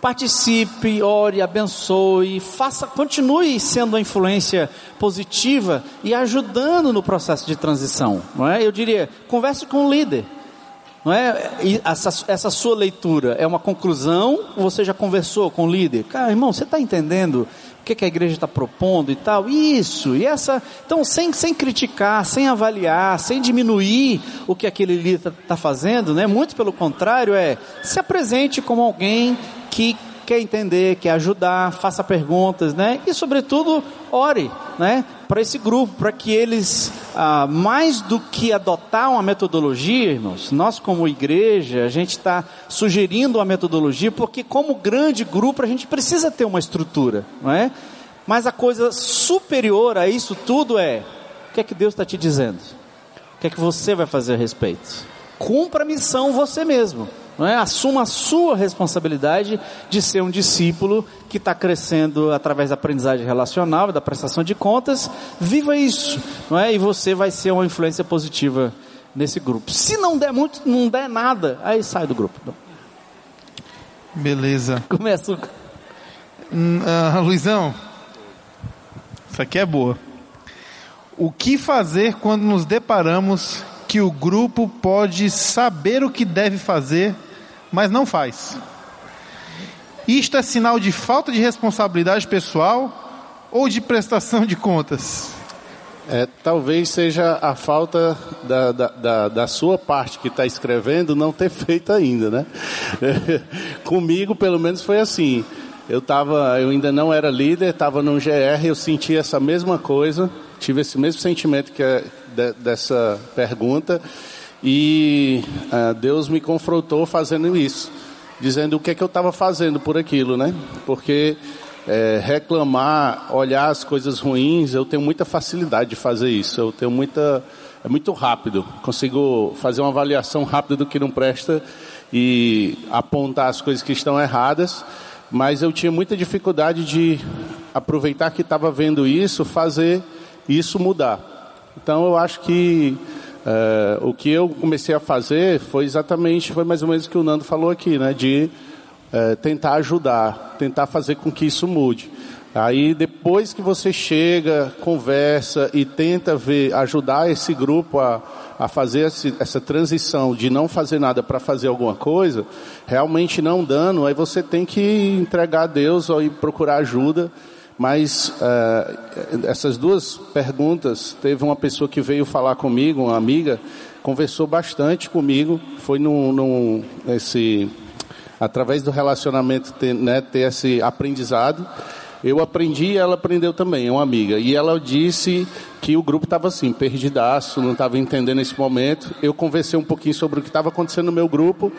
participe, ore, abençoe, faça, continue sendo uma influência positiva e ajudando no processo de transição, não é? Eu diria, converse com o líder. Não é? E essa, essa sua leitura é uma conclusão? Você já conversou com o líder? Cara, irmão, você está entendendo o que, que a igreja está propondo e tal? Isso, e essa. Então, sem, sem criticar, sem avaliar, sem diminuir o que aquele líder está tá fazendo, né? Muito pelo contrário, é se apresente como alguém que quer entender, quer ajudar, faça perguntas, né? E sobretudo ore, né? Para esse grupo, para que eles, ah, mais do que adotar uma metodologia, irmãos, nós como igreja, a gente está sugerindo uma metodologia, porque como grande grupo a gente precisa ter uma estrutura, não é? Mas a coisa superior a isso tudo é, o que é que Deus está te dizendo? O que é que você vai fazer a respeito? Cumpra a missão você mesmo. Não é? Assuma a sua responsabilidade de ser um discípulo que está crescendo através da aprendizagem relacional da prestação de contas. Viva isso, não é? E você vai ser uma influência positiva nesse grupo. Se não der muito, não der nada, aí sai do grupo. Beleza. Começa. Uh, Luizão, isso aqui é boa. O que fazer quando nos deparamos que o grupo pode saber o que deve fazer, mas não faz. Isto é sinal de falta de responsabilidade pessoal ou de prestação de contas? É, talvez seja a falta da, da, da, da sua parte que está escrevendo não ter feito ainda, né? Comigo, pelo menos, foi assim. Eu tava, eu ainda não era líder, estava no GR, eu senti essa mesma coisa, tive esse mesmo sentimento que é de, dessa pergunta e uh, Deus me confrontou fazendo isso, dizendo o que é que eu estava fazendo por aquilo, né? Porque é, reclamar, olhar as coisas ruins, eu tenho muita facilidade de fazer isso. Eu tenho muita, é muito rápido. Consigo fazer uma avaliação rápida do que não presta e apontar as coisas que estão erradas. Mas eu tinha muita dificuldade de aproveitar que estava vendo isso, fazer isso mudar. Então eu acho que é, o que eu comecei a fazer foi exatamente, foi mais ou menos o que o Nando falou aqui, né? De é, tentar ajudar, tentar fazer com que isso mude. Aí depois que você chega, conversa e tenta ver, ajudar esse grupo a, a fazer esse, essa transição de não fazer nada para fazer alguma coisa, realmente não dando, aí você tem que entregar a Deus ir procurar ajuda mas uh, essas duas perguntas, teve uma pessoa que veio falar comigo, uma amiga, conversou bastante comigo, foi num, num esse, através do relacionamento ter, né, ter esse aprendizado. Eu aprendi e ela aprendeu também, é uma amiga. E ela disse que o grupo estava assim, perdidaço, não estava entendendo esse momento. Eu conversei um pouquinho sobre o que estava acontecendo no meu grupo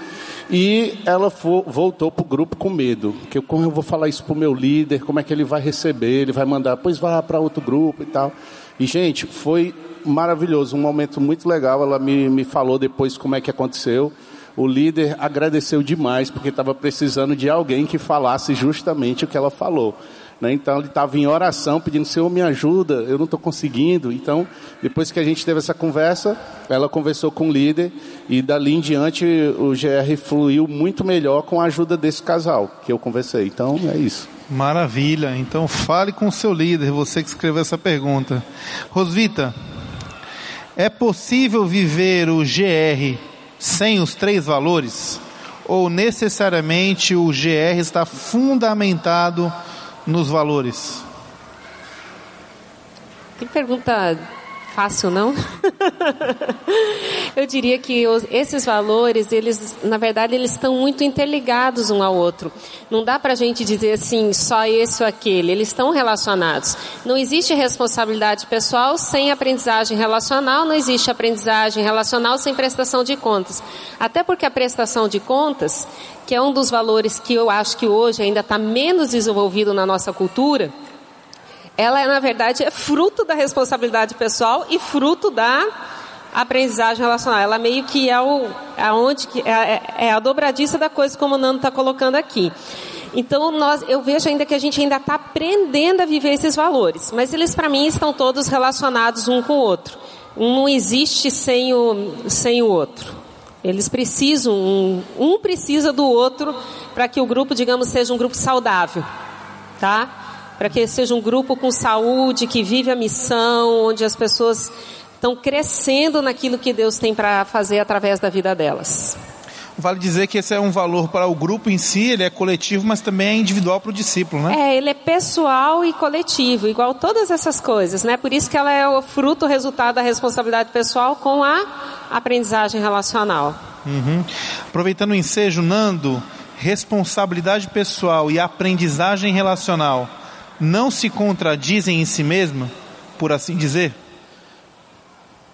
e ela voltou para o grupo com medo. Que eu, como eu vou falar isso para o meu líder, como é que ele vai receber, ele vai mandar, pois vá para outro grupo e tal. E, gente, foi maravilhoso, um momento muito legal. Ela me, me falou depois como é que aconteceu. O líder agradeceu demais, porque estava precisando de alguém que falasse justamente o que ela falou. Né? Então ele estava em oração pedindo, Senhor, me ajuda, eu não estou conseguindo. Então, depois que a gente teve essa conversa, ela conversou com o líder e dali em diante o GR fluiu muito melhor com a ajuda desse casal que eu conversei. Então é isso. Maravilha. Então fale com o seu líder, você que escreveu essa pergunta. Rosvita, é possível viver o GR sem os três valores? Ou necessariamente o GR está fundamentado nos valores? Que pergunta fácil, não? Eu diria que esses valores, eles, na verdade, eles estão muito interligados um ao outro. Não dá para a gente dizer assim, só esse ou aquele. Eles estão relacionados. Não existe responsabilidade pessoal sem aprendizagem relacional, não existe aprendizagem relacional sem prestação de contas. Até porque a prestação de contas, que é um dos valores que eu acho que hoje ainda está menos desenvolvido na nossa cultura, ela na verdade é fruto da responsabilidade pessoal e fruto da aprendizagem relacional. Ela meio que é o aonde que é, é a dobradiça da coisa como o Nando está colocando aqui. Então nós, eu vejo ainda que a gente ainda está aprendendo a viver esses valores, mas eles para mim estão todos relacionados um com o outro. Um não existe sem o sem o outro. Eles precisam um, um precisa do outro para que o grupo, digamos, seja um grupo saudável, tá? Para que seja um grupo com saúde, que vive a missão, onde as pessoas estão crescendo naquilo que Deus tem para fazer através da vida delas. Vale dizer que esse é um valor para o grupo em si, ele é coletivo, mas também é individual para o discípulo, né? É, ele é pessoal e coletivo, igual todas essas coisas, né? Por isso que ela é o fruto, o resultado da responsabilidade pessoal com a aprendizagem relacional. Uhum. Aproveitando o ensejo, Nando, responsabilidade pessoal e aprendizagem relacional não se contradizem em si mesma, por assim dizer?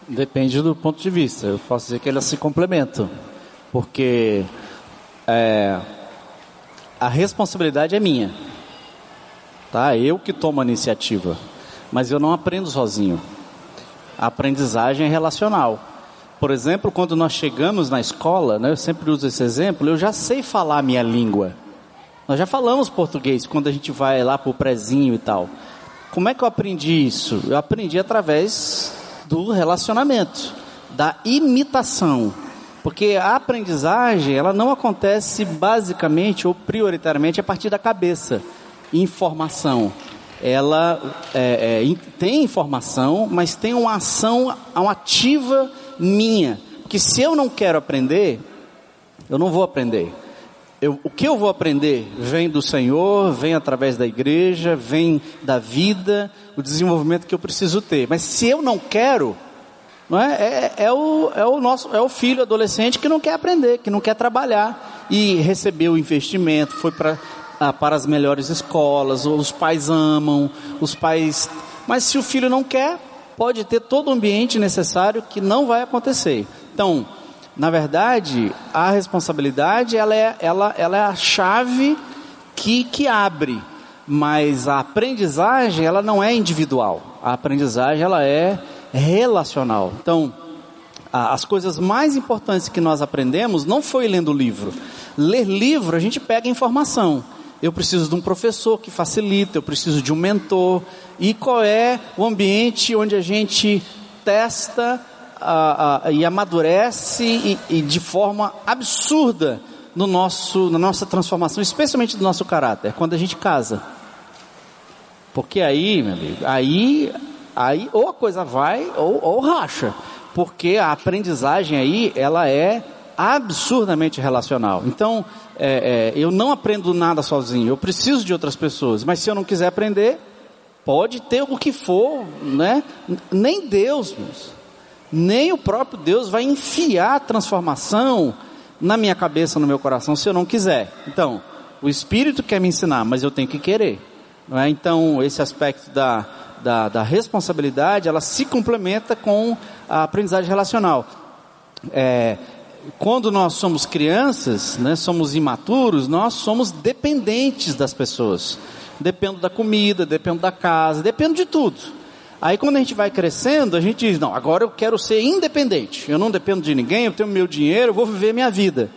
Depende do ponto de vista. Eu posso dizer que elas se complementam, porque é, a responsabilidade é minha, tá? Eu que tomo a iniciativa, mas eu não aprendo sozinho. A aprendizagem é relacional. Por exemplo, quando nós chegamos na escola, né, eu sempre uso esse exemplo, eu já sei falar a minha língua. Nós já falamos português quando a gente vai lá para o prezinho e tal. Como é que eu aprendi isso? Eu aprendi através do relacionamento, da imitação. Porque a aprendizagem, ela não acontece basicamente ou prioritariamente a partir da cabeça. Informação. Ela é, é, tem informação, mas tem uma ação, uma ativa minha. Que se eu não quero aprender, eu não vou aprender eu, o que eu vou aprender vem do Senhor, vem através da igreja, vem da vida, o desenvolvimento que eu preciso ter. Mas se eu não quero, não é? É, é, o, é o nosso, é o filho adolescente que não quer aprender, que não quer trabalhar e recebeu o investimento, foi para ah, para as melhores escolas, os pais amam, os pais. Mas se o filho não quer, pode ter todo o ambiente necessário que não vai acontecer. Então, na verdade, a responsabilidade ela é, ela, ela é a chave que, que abre, mas a aprendizagem ela não é individual. A aprendizagem ela é relacional. Então, as coisas mais importantes que nós aprendemos não foi lendo livro. Ler livro a gente pega informação. Eu preciso de um professor que facilita, eu preciso de um mentor. E qual é o ambiente onde a gente testa e amadurece e, e, de forma absurda no nosso, na nossa transformação, especialmente do nosso caráter, quando a gente casa. Porque aí, meu amigo, aí, aí ou a coisa vai ou, ou racha. Porque a aprendizagem aí, ela é absurdamente relacional. Então, é, é, eu não aprendo nada sozinho, eu preciso de outras pessoas. Mas se eu não quiser aprender, pode ter o que for, né? Nem Deus, nem o próprio Deus vai enfiar a transformação na minha cabeça, no meu coração, se eu não quiser. Então, o Espírito quer me ensinar, mas eu tenho que querer. Não é? Então, esse aspecto da, da, da responsabilidade, ela se complementa com a aprendizagem relacional. É, quando nós somos crianças, né, somos imaturos, nós somos dependentes das pessoas. Dependo da comida, dependo da casa, dependo de tudo. Aí quando a gente vai crescendo, a gente diz, não, agora eu quero ser independente. Eu não dependo de ninguém, eu tenho meu dinheiro, eu vou viver minha vida.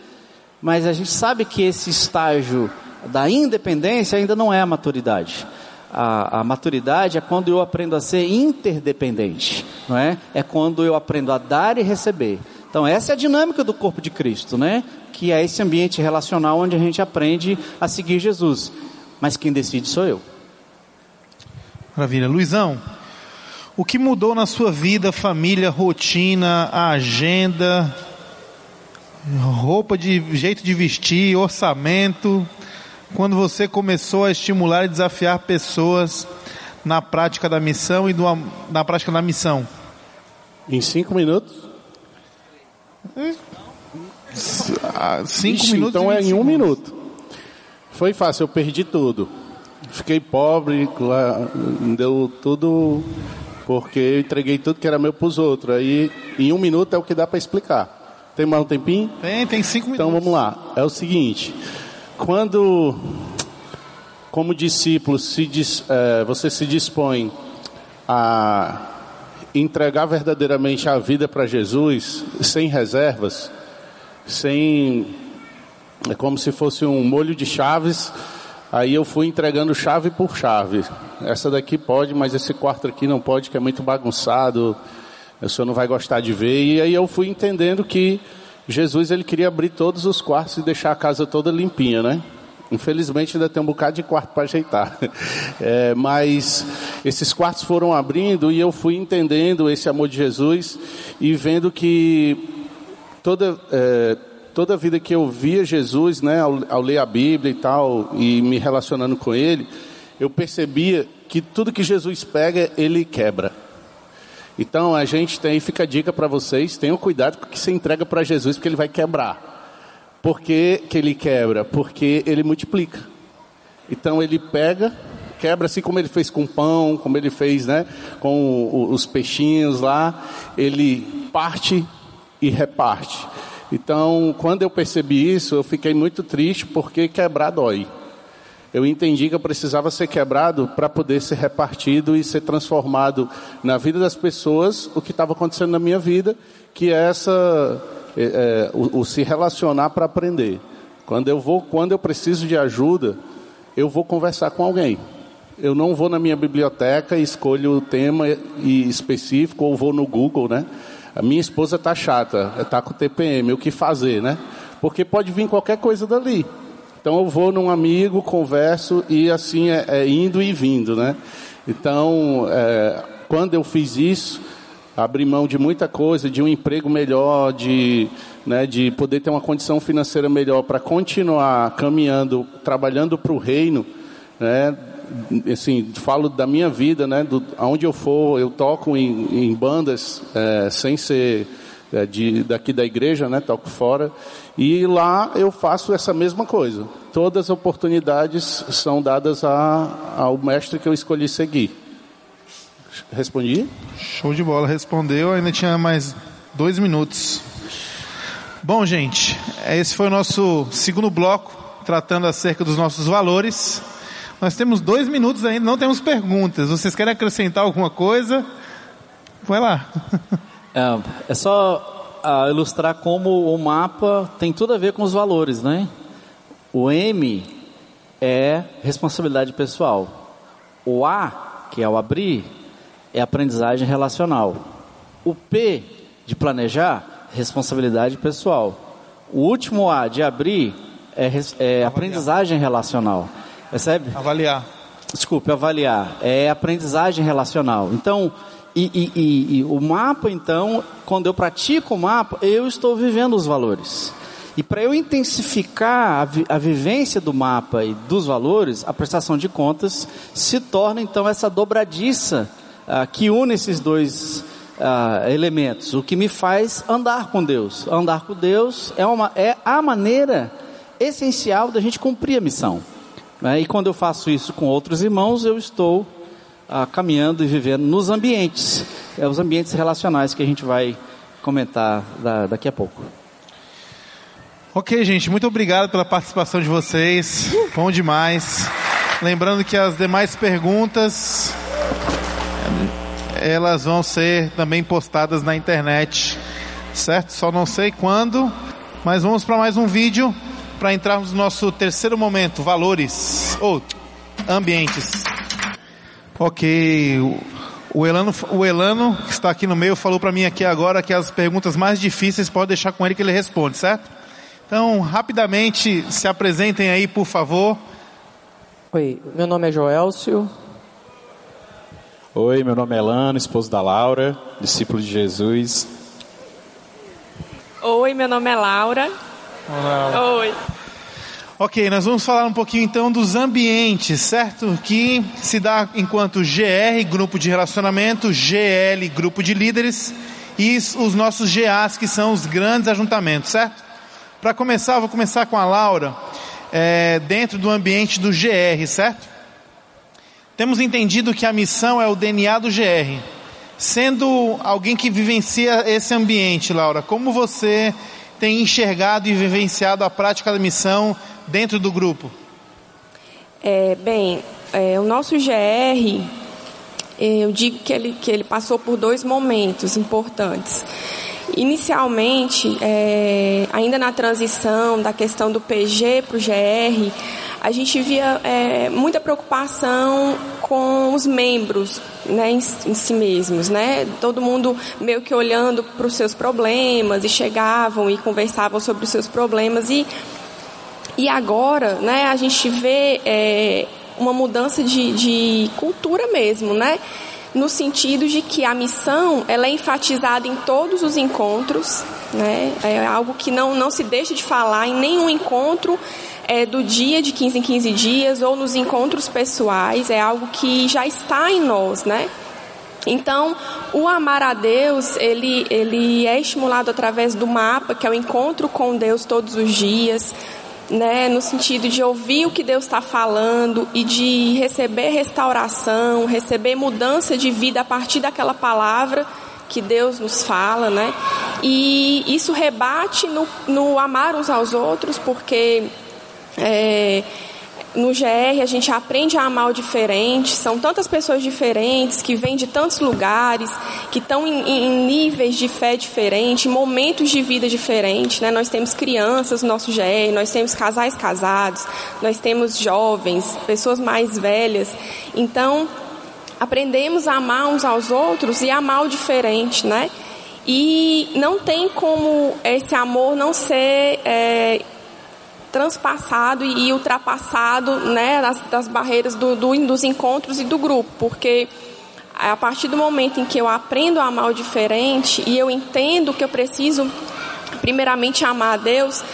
Mas a gente sabe que esse estágio da independência ainda não é a maturidade. A, a, maturidade é quando eu aprendo a ser interdependente, não é? É quando eu aprendo a dar e receber. Então essa é a dinâmica do corpo de Cristo, né? Que é esse ambiente relacional onde a gente aprende a seguir Jesus. Mas quem decide sou eu. Maravilha. Luizão, o que mudou na sua vida, família, rotina, agenda, roupa de jeito de vestir, orçamento, quando você começou a estimular e desafiar pessoas na prática da missão e do, na prática da missão? Em cinco minutos? cinco Ixi, minutos. Então é em um minuto. Foi fácil, eu perdi tudo. Fiquei pobre, deu tudo porque eu entreguei tudo que era meu para os outros. Aí em um minuto é o que dá para explicar. Tem mais um tempinho? Tem, tem cinco então, minutos. Então vamos lá. É o seguinte: quando, como discípulo, se diz, é, você se dispõe a entregar verdadeiramente a vida para Jesus, sem reservas, sem. É como se fosse um molho de chaves. Aí eu fui entregando chave por chave. Essa daqui pode, mas esse quarto aqui não pode, que é muito bagunçado. O senhor não vai gostar de ver. E aí eu fui entendendo que Jesus ele queria abrir todos os quartos e deixar a casa toda limpinha, né? Infelizmente ainda tem um bocado de quarto para ajeitar. É, mas esses quartos foram abrindo e eu fui entendendo esse amor de Jesus e vendo que toda, é, toda a vida que eu via Jesus, né, ao, ao ler a Bíblia e tal, e me relacionando com Ele, eu percebia que tudo que Jesus pega, Ele quebra. Então a gente tem, fica a dica para vocês, tenham cuidado com o que você entrega para Jesus, porque Ele vai quebrar. Por que, que ele quebra? Porque ele multiplica. Então ele pega, quebra assim como ele fez com pão, como ele fez né, com os peixinhos lá, ele parte e reparte. Então, quando eu percebi isso, eu fiquei muito triste porque quebrar dói. Eu entendi que eu precisava ser quebrado para poder ser repartido e ser transformado na vida das pessoas o que estava acontecendo na minha vida, que é essa é, é, o, o, se relacionar para aprender. Quando eu vou, quando eu preciso de ajuda, eu vou conversar com alguém. Eu não vou na minha biblioteca escolho o tema específico ou vou no Google, né? A minha esposa tá chata, está com TPM, o que fazer, né? Porque pode vir qualquer coisa dali. Então eu vou num amigo, converso e assim é, é indo e vindo, né? Então, é, quando eu fiz isso, abrir mão de muita coisa, de um emprego melhor, de, né, de poder ter uma condição financeira melhor para continuar caminhando, trabalhando para o reino, né, assim, falo da minha vida, né, do, aonde eu for, eu toco em, em bandas é, sem ser é, de, daqui da igreja, né, toco fora, E lá eu faço essa mesma coisa. Todas as oportunidades são dadas a, ao mestre que eu escolhi seguir. Respondi? Show de bola, respondeu. Ainda tinha mais dois minutos. Bom, gente, esse foi o nosso segundo bloco, tratando acerca dos nossos valores. Nós temos dois minutos ainda, não temos perguntas. Vocês querem acrescentar alguma coisa? Vai lá. É, é só uh, ilustrar como o mapa tem tudo a ver com os valores, né? O M é responsabilidade pessoal. O A, que é o abrir, é aprendizagem relacional. O P, de planejar, responsabilidade pessoal. O último A, de abrir, é, é aprendizagem relacional. Percebe? Avaliar. Desculpe, avaliar. É aprendizagem relacional. Então, e, e, e, e, o mapa, então, quando eu pratico o mapa, eu estou vivendo os valores. E para eu intensificar a, vi, a, vivência do mapa e dos valores, a prestação de contas se torna, então, essa dobradiça ah, que une esses dois ah, elementos. O que me faz andar com Deus. Andar com Deus é, uma, é a maneira essencial da gente cumprir a missão. Né? E quando eu faço isso com outros irmãos, eu estou ah, caminhando e vivendo nos ambientes, é os ambientes relacionais que a gente vai comentar da, daqui a pouco. Ok, gente, muito obrigado pela participação de vocês. Bom demais. Lembrando que as demais perguntas elas vão ser também postadas na internet, certo? Só não sei quando, mas vamos para mais um vídeo para entrarmos no nosso terceiro momento, valores ou ambientes. Ok, o Elano, o Elano que está aqui no meio falou para mim aqui agora que as perguntas mais difíceis pode deixar com ele que ele responde, certo? Então, rapidamente se apresentem aí, por favor. Oi, meu nome é Joelcio. Oi, meu nome é Elano, esposo da Laura, discípulo de Jesus. Oi, meu nome é Laura. Olá. Oi. Ok, nós vamos falar um pouquinho então dos ambientes, certo? Que se dá enquanto GR, grupo de relacionamento, GL, grupo de líderes, e os nossos GAs, que são os grandes ajuntamentos, certo? Para começar, vou começar com a Laura, é, dentro do ambiente do GR, certo? Temos entendido que a missão é o DNA do GR. Sendo alguém que vivencia esse ambiente, Laura, como você tem enxergado e vivenciado a prática da missão dentro do grupo? É, bem, é, o nosso GR, eu digo que ele, que ele passou por dois momentos importantes. Inicialmente, é, ainda na transição da questão do PG para o GR, a gente via é, muita preocupação com os membros né, em, em, si mesmos, né? Todo mundo meio que olhando para os seus problemas e chegavam e conversavam sobre os seus problemas e e agora, né, a gente vê é, uma mudança de, de cultura mesmo, né? No sentido de que a missão ela é enfatizada em todos os encontros, né? É algo que não, não se deixa de falar em nenhum encontro é, do dia de 15 em 15 dias ou nos encontros pessoais, é algo que já está em nós, né? Então, o amar a Deus, ele, ele é estimulado através do mapa, que é o encontro com Deus todos os dias, né, no sentido de ouvir o que Deus está falando e de receber restauração, receber mudança de vida a partir daquela palavra que Deus nos fala, né? E isso rebate no, no amar uns aos outros, porque é, no GR a gente aprende a amar o diferente, são tantas pessoas diferentes que vêm de tantos lugares, que estão em, em, níveis de fé diferentes, momentos de vida diferentes. Né? Nós temos crianças no nosso GR, nós temos casais casados, nós temos jovens, pessoas mais velhas. Então, aprendemos a amar uns aos outros e amar o diferente, né? E não tem como esse amor não ser é, transpassado e ultrapassado né, das, das barreiras do, do, dos encontros e do grupo, porque a partir do momento em que eu aprendo a amar o diferente e eu entendo que eu preciso, primeiramente, amar a Deus,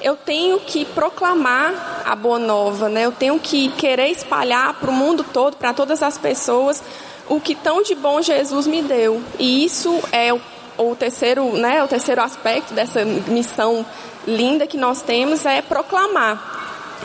eu tenho que proclamar a boa nova, né? Eu tenho que querer espalhar para o mundo todo, para todas as pessoas, o que tão de bom Jesus me deu. E isso é o o terceiro, né, o terceiro aspecto dessa missão linda que nós temos é proclamar.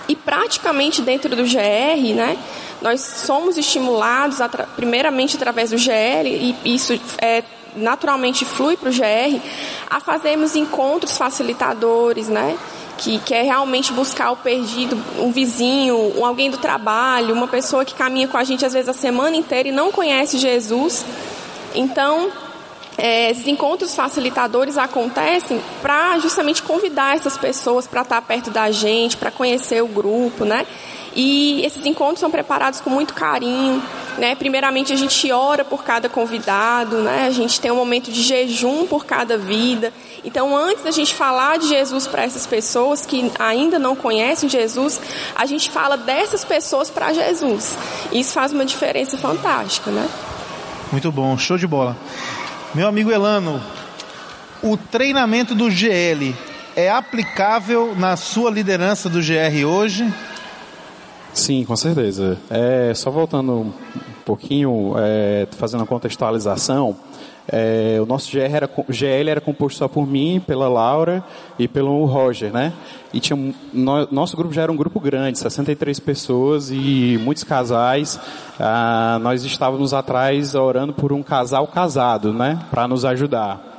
E praticamente dentro do GR, né, nós somos estimulados, primeiramente através do GL, e isso é, naturalmente flui para o GR, a fazermos encontros facilitadores, né? que quer realmente buscar o perdido, um vizinho, alguém do trabalho, uma pessoa que caminha com a gente às vezes a semana inteira e não conhece Jesus. Então, é, esses encontros facilitadores acontecem para justamente convidar essas pessoas para estar perto da gente, para conhecer o grupo, né? E esses encontros são preparados com muito carinho, né? Primeiramente a gente ora por cada convidado, né? A gente tem um momento de jejum por cada vida. Então, antes da gente falar de Jesus para essas pessoas que ainda não conhecem Jesus, a gente fala dessas pessoas para Jesus. Isso faz uma diferença fantástica, né? Muito bom, show de bola. Meu amigo Elano, o treinamento do GL é aplicável na sua liderança do GR hoje? Sim, com certeza. É, só voltando um pouquinho, é, fazendo a contextualização, é, o nosso GR era, GL era composto só por mim, pela Laura e pelo Roger, né? E tinha, no, nosso grupo já era um grupo grande, 63 pessoas e muitos casais. Ah, nós estávamos atrás orando por um casal casado, né? Para nos ajudar.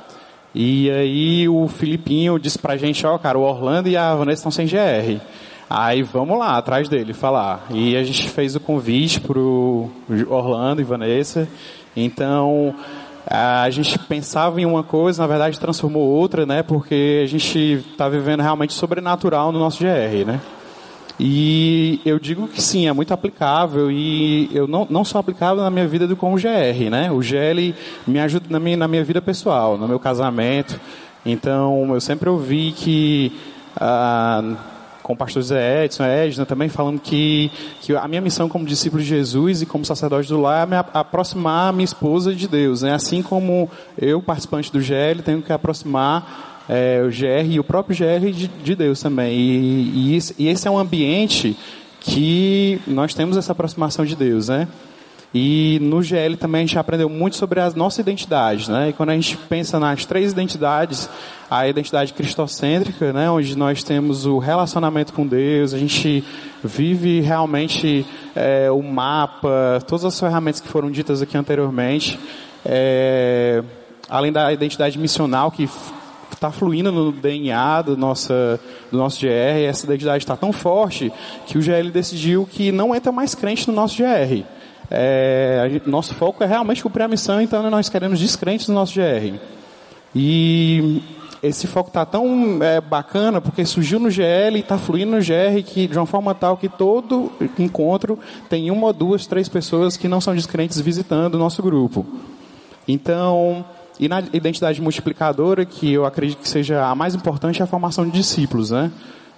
E aí o Filipinho disse pra gente, ó, oh, cara, o Orlando e a Vanessa estão sem GR. Aí vamos lá, atrás dele, falar. E a gente fez o convite pro Orlando e Vanessa. Então, a gente pensava em uma coisa, na verdade transformou outra, né? Porque a gente está vivendo realmente sobrenatural no nosso GR, né? E eu digo que sim, é muito aplicável e eu não, não só aplicável na minha vida do com o GR, né? O GL me ajuda na minha, na minha vida pessoal, no meu casamento. Então, eu sempre ouvi que ah, com o pastor Zé Edson, Edna também, falando que, que a minha missão como discípulo de Jesus e como sacerdote do lar é me aproximar a minha esposa de Deus. Né? Assim como eu, participante do GL, tenho que aproximar é, o GR e o próprio GR de, de Deus também. E, e, e esse é um ambiente que nós temos essa aproximação de Deus, né? E no GL também a gente aprendeu muito sobre a nossa identidade, né? E quando a gente pensa nas três identidades, a identidade cristocêntrica, né? Onde nós temos o relacionamento com Deus, a gente vive realmente é, o mapa, todas as ferramentas que foram ditas aqui anteriormente, é, além da identidade missional que está fluindo no DNA do, nossa, do nosso GR, essa identidade está tão forte que o GL decidiu que não entra mais crente no nosso GR. É, gente, nosso foco é realmente cumprir a missão, então nós queremos descrentes no nosso GR. E esse foco está tão é, bacana porque surgiu no GL e está fluindo no GR que, de uma forma tal que todo encontro tem uma duas, três pessoas que não são descrentes visitando o nosso grupo. Então, e na identidade multiplicadora, que eu acredito que seja a mais importante, é a formação de discípulos. Né?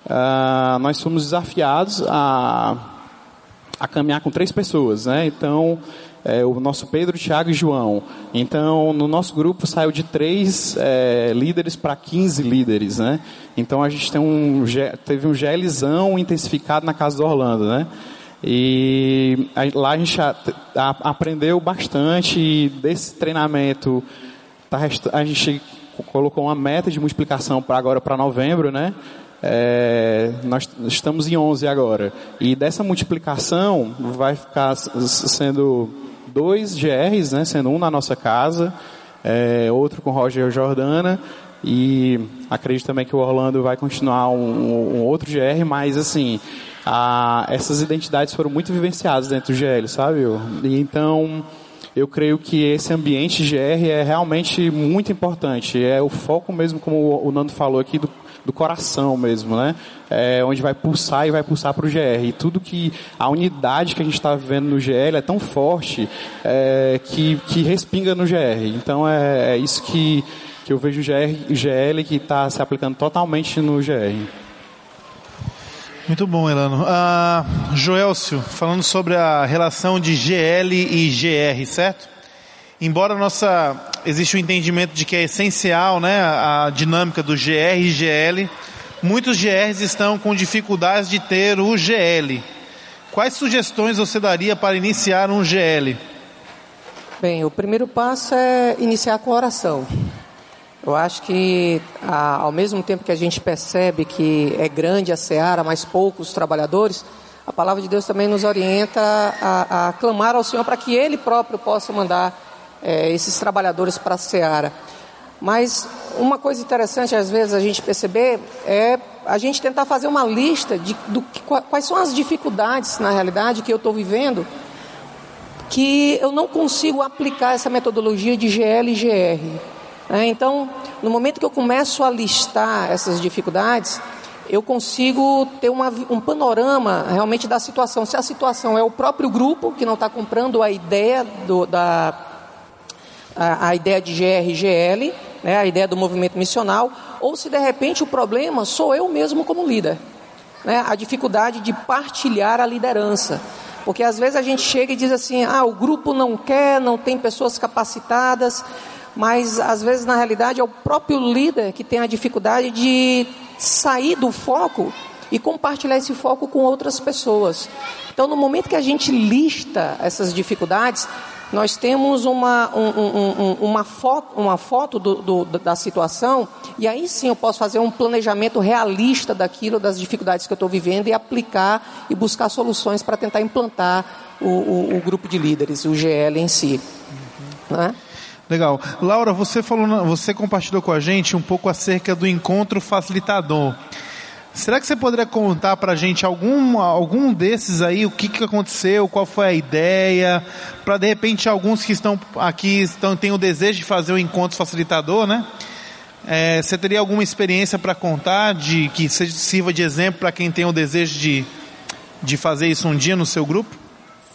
Uh, nós somos desafiados a a caminhar com três pessoas, né? Então, é, o nosso Pedro, Tiago e João. Então, no nosso grupo saiu de três é, líderes para 15 líderes, né? Então, a gente tem um, teve um GLzão intensificado na casa do Orlando, né? E lá a gente a, a, aprendeu bastante desse treinamento. Tá, a gente colocou uma meta de multiplicação para agora para novembro, né? É, nós estamos em 11 agora. E dessa multiplicação vai ficar sendo dois GRs, né, sendo um na nossa casa, é, outro com Roger Jordana. E acredito também que o Orlando vai continuar um, um outro GR, mas assim, a, essas identidades foram muito vivenciadas dentro do GL, sabe? E então eu creio que esse ambiente GR é realmente muito importante. É o foco mesmo, como o Nando falou aqui, do, do coração mesmo, né? É, onde vai pulsar e vai pulsar para o GR. E tudo que a unidade que a gente está vivendo no GL é tão forte é, que, que respinga no GR. Então é, é isso que, que eu vejo o GR, GL que está se aplicando totalmente no GR. Muito bom, Elano. Uh, Joelcio, falando sobre a relação de GL e GR, certo? Embora nossa existe o um entendimento de que é essencial, né, a dinâmica do GR e GL, muitos GRs estão com dificuldades de ter o GL. Quais sugestões você daria para iniciar um GL? Bem, o primeiro passo é iniciar com oração. Eu acho que, ao mesmo tempo que a gente percebe que é grande a seara, mas poucos trabalhadores, a palavra de Deus também nos orienta a, a clamar ao Senhor para que Ele próprio possa mandar é, esses trabalhadores para a seara. Mas uma coisa interessante, às vezes, a gente perceber é a gente tentar fazer uma lista de do, quais são as dificuldades, na realidade, que eu estou vivendo, que eu não consigo aplicar essa metodologia de GL e GR. É, então, no momento que eu começo a listar essas dificuldades, eu consigo ter uma, um panorama realmente da situação. Se a situação é o próprio grupo que não está comprando a ideia do, da a, a ideia de GR e GL, né, a ideia do movimento missional, ou se de repente o problema sou eu mesmo como líder. Né, a dificuldade de partilhar a liderança. Porque às vezes a gente chega e diz assim: ah, o grupo não quer, não tem pessoas capacitadas, mas às vezes na realidade é o próprio líder que tem a dificuldade de sair do foco e compartilhar esse foco com outras pessoas. Então, no momento que a gente lista essas dificuldades, nós temos uma, um, um, uma foto, uma foto do, do, da situação, e aí sim eu posso fazer um planejamento realista daquilo, das dificuldades que eu estou vivendo, e aplicar e buscar soluções para tentar implantar o, o, o, grupo de líderes, o GL em si. Uhum. Né? Legal. Laura, você falou, você compartilhou com a gente um pouco acerca do encontro facilitador. Será que você poderia contar para a gente algum, algum desses aí, o que, que aconteceu, qual foi a ideia, para de repente alguns que estão aqui estão, têm o desejo de fazer o encontro facilitador, né? É, você teria alguma experiência para contar de que sirva de exemplo para quem tem o desejo de, de fazer isso um dia no seu grupo?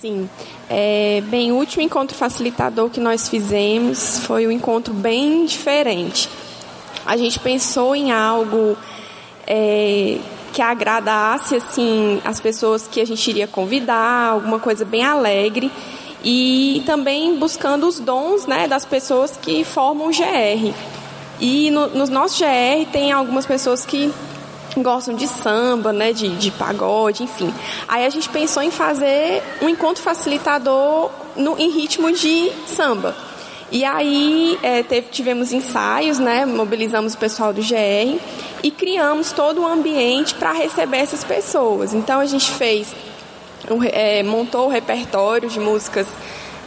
Sim. É, bem, o último encontro facilitador que nós fizemos foi um encontro bem diferente. A gente pensou em algo é, que agradasse assim as pessoas que a gente iria convidar, alguma coisa bem alegre e também buscando os dons né, das pessoas que formam o GR. E no, no GR tem algumas pessoas que gostam de samba, né, de, de pagode, enfim. Aí a gente pensou em fazer um encontro facilitador no, em ritmo de samba. E aí é, teve, tivemos ensaios, né? Mobilizamos o pessoal do GR e criamos todo o ambiente para receber essas pessoas. Então a gente fez, é, montou o repertório de músicas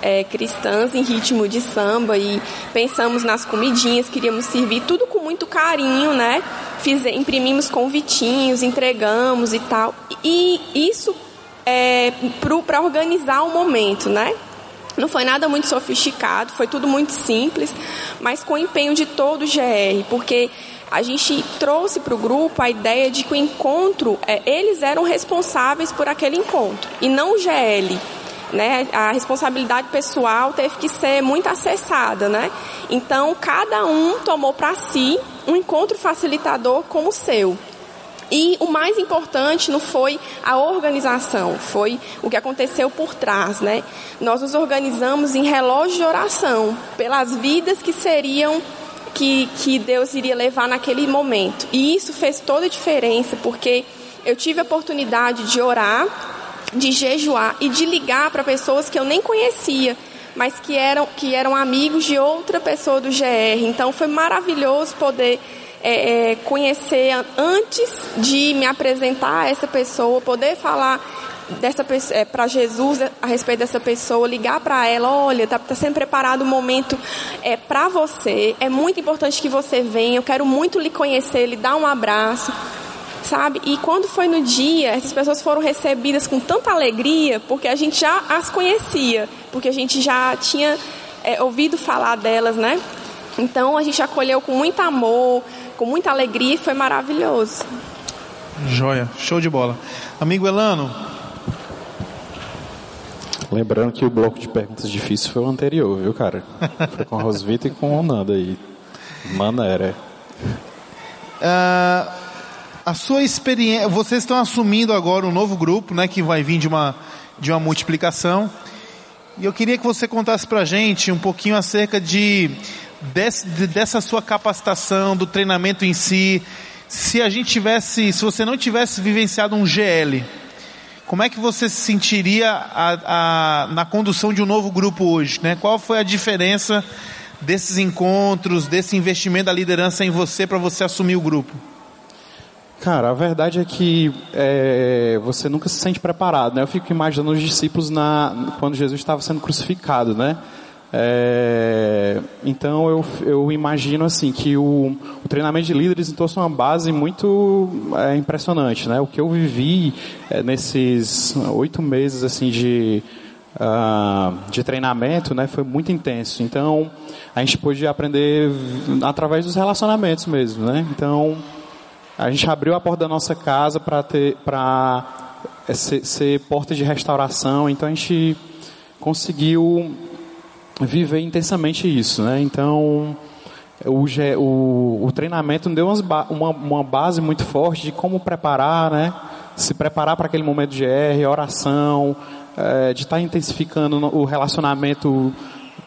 é, cristãs em ritmo de samba e pensamos nas comidinhas, queríamos servir tudo com muito carinho, né? Fiz, imprimimos convitinhos, entregamos e tal. E isso é, para organizar o momento, né? Não foi nada muito sofisticado, foi tudo muito simples, mas com o empenho de todo o GR, porque a gente trouxe para o grupo a ideia de que o encontro, é, eles eram responsáveis por aquele encontro, e não o GL. Né? A responsabilidade pessoal teve que ser muito acessada, né? Então, cada um tomou para si um encontro facilitador como o seu. E o mais importante não foi a organização, foi o que aconteceu por trás, né? Nós nos organizamos em relógio de oração pelas vidas que seriam que, que Deus iria levar naquele momento. E isso fez toda a diferença, porque eu tive a oportunidade de orar, de jejuar e de ligar para pessoas que eu nem conhecia, mas que eram, que eram amigos de outra pessoa do GR. Então foi maravilhoso poder é, é, conhecer antes de me apresentar a essa pessoa, poder falar dessa é, para Jesus a respeito dessa pessoa, ligar para ela, olha, está tá sendo preparado um momento é, para você, é muito importante que você venha, eu quero muito lhe conhecer, lhe dar um abraço, sabe? E quando foi no dia, essas pessoas foram recebidas com tanta alegria, porque a gente já as conhecia, porque a gente já tinha é, ouvido falar delas, né? Então a gente acolheu com muito amor, com muita alegria e foi maravilhoso. Joia, show de bola. Amigo Elano. Lembrando que o bloco de perguntas difíceis foi o anterior, viu, cara? Foi com a Rosvita e com o Nanda aí. Manéria. Uh, a sua experiência. Vocês estão assumindo agora um novo grupo, né? Que vai vir de uma, de uma multiplicação. E eu queria que você contasse pra gente um pouquinho acerca de desse, dessa sua capacitação, do treinamento em si, se a gente tivesse, se você não tivesse vivenciado um GL, como é que você se sentiria a, a, na condução de um novo grupo hoje? Né? Qual foi a diferença desses encontros, desse investimento da liderança em você para você assumir o grupo? Cara, a verdade é que é, você nunca se sente preparado, né? Eu fico imaginando os discípulos na, quando Jesus estava sendo crucificado, né? É, então eu, eu imagino assim que o, o treinamento de líderes trouxe uma base muito é, impressionante, né? O que eu vivi é, nesses oito meses assim de uh, de treinamento, né? Foi muito intenso. Então a gente pôde aprender através dos relacionamentos mesmo, né? Então a gente abriu a porta da nossa casa para ter para é, ser, ser porta de restauração. Então a gente conseguiu viver intensamente isso, né? Então, o, o, o treinamento deu uma, uma base muito forte de como preparar, né? Se preparar para aquele momento de GR, oração, é, de estar tá intensificando o relacionamento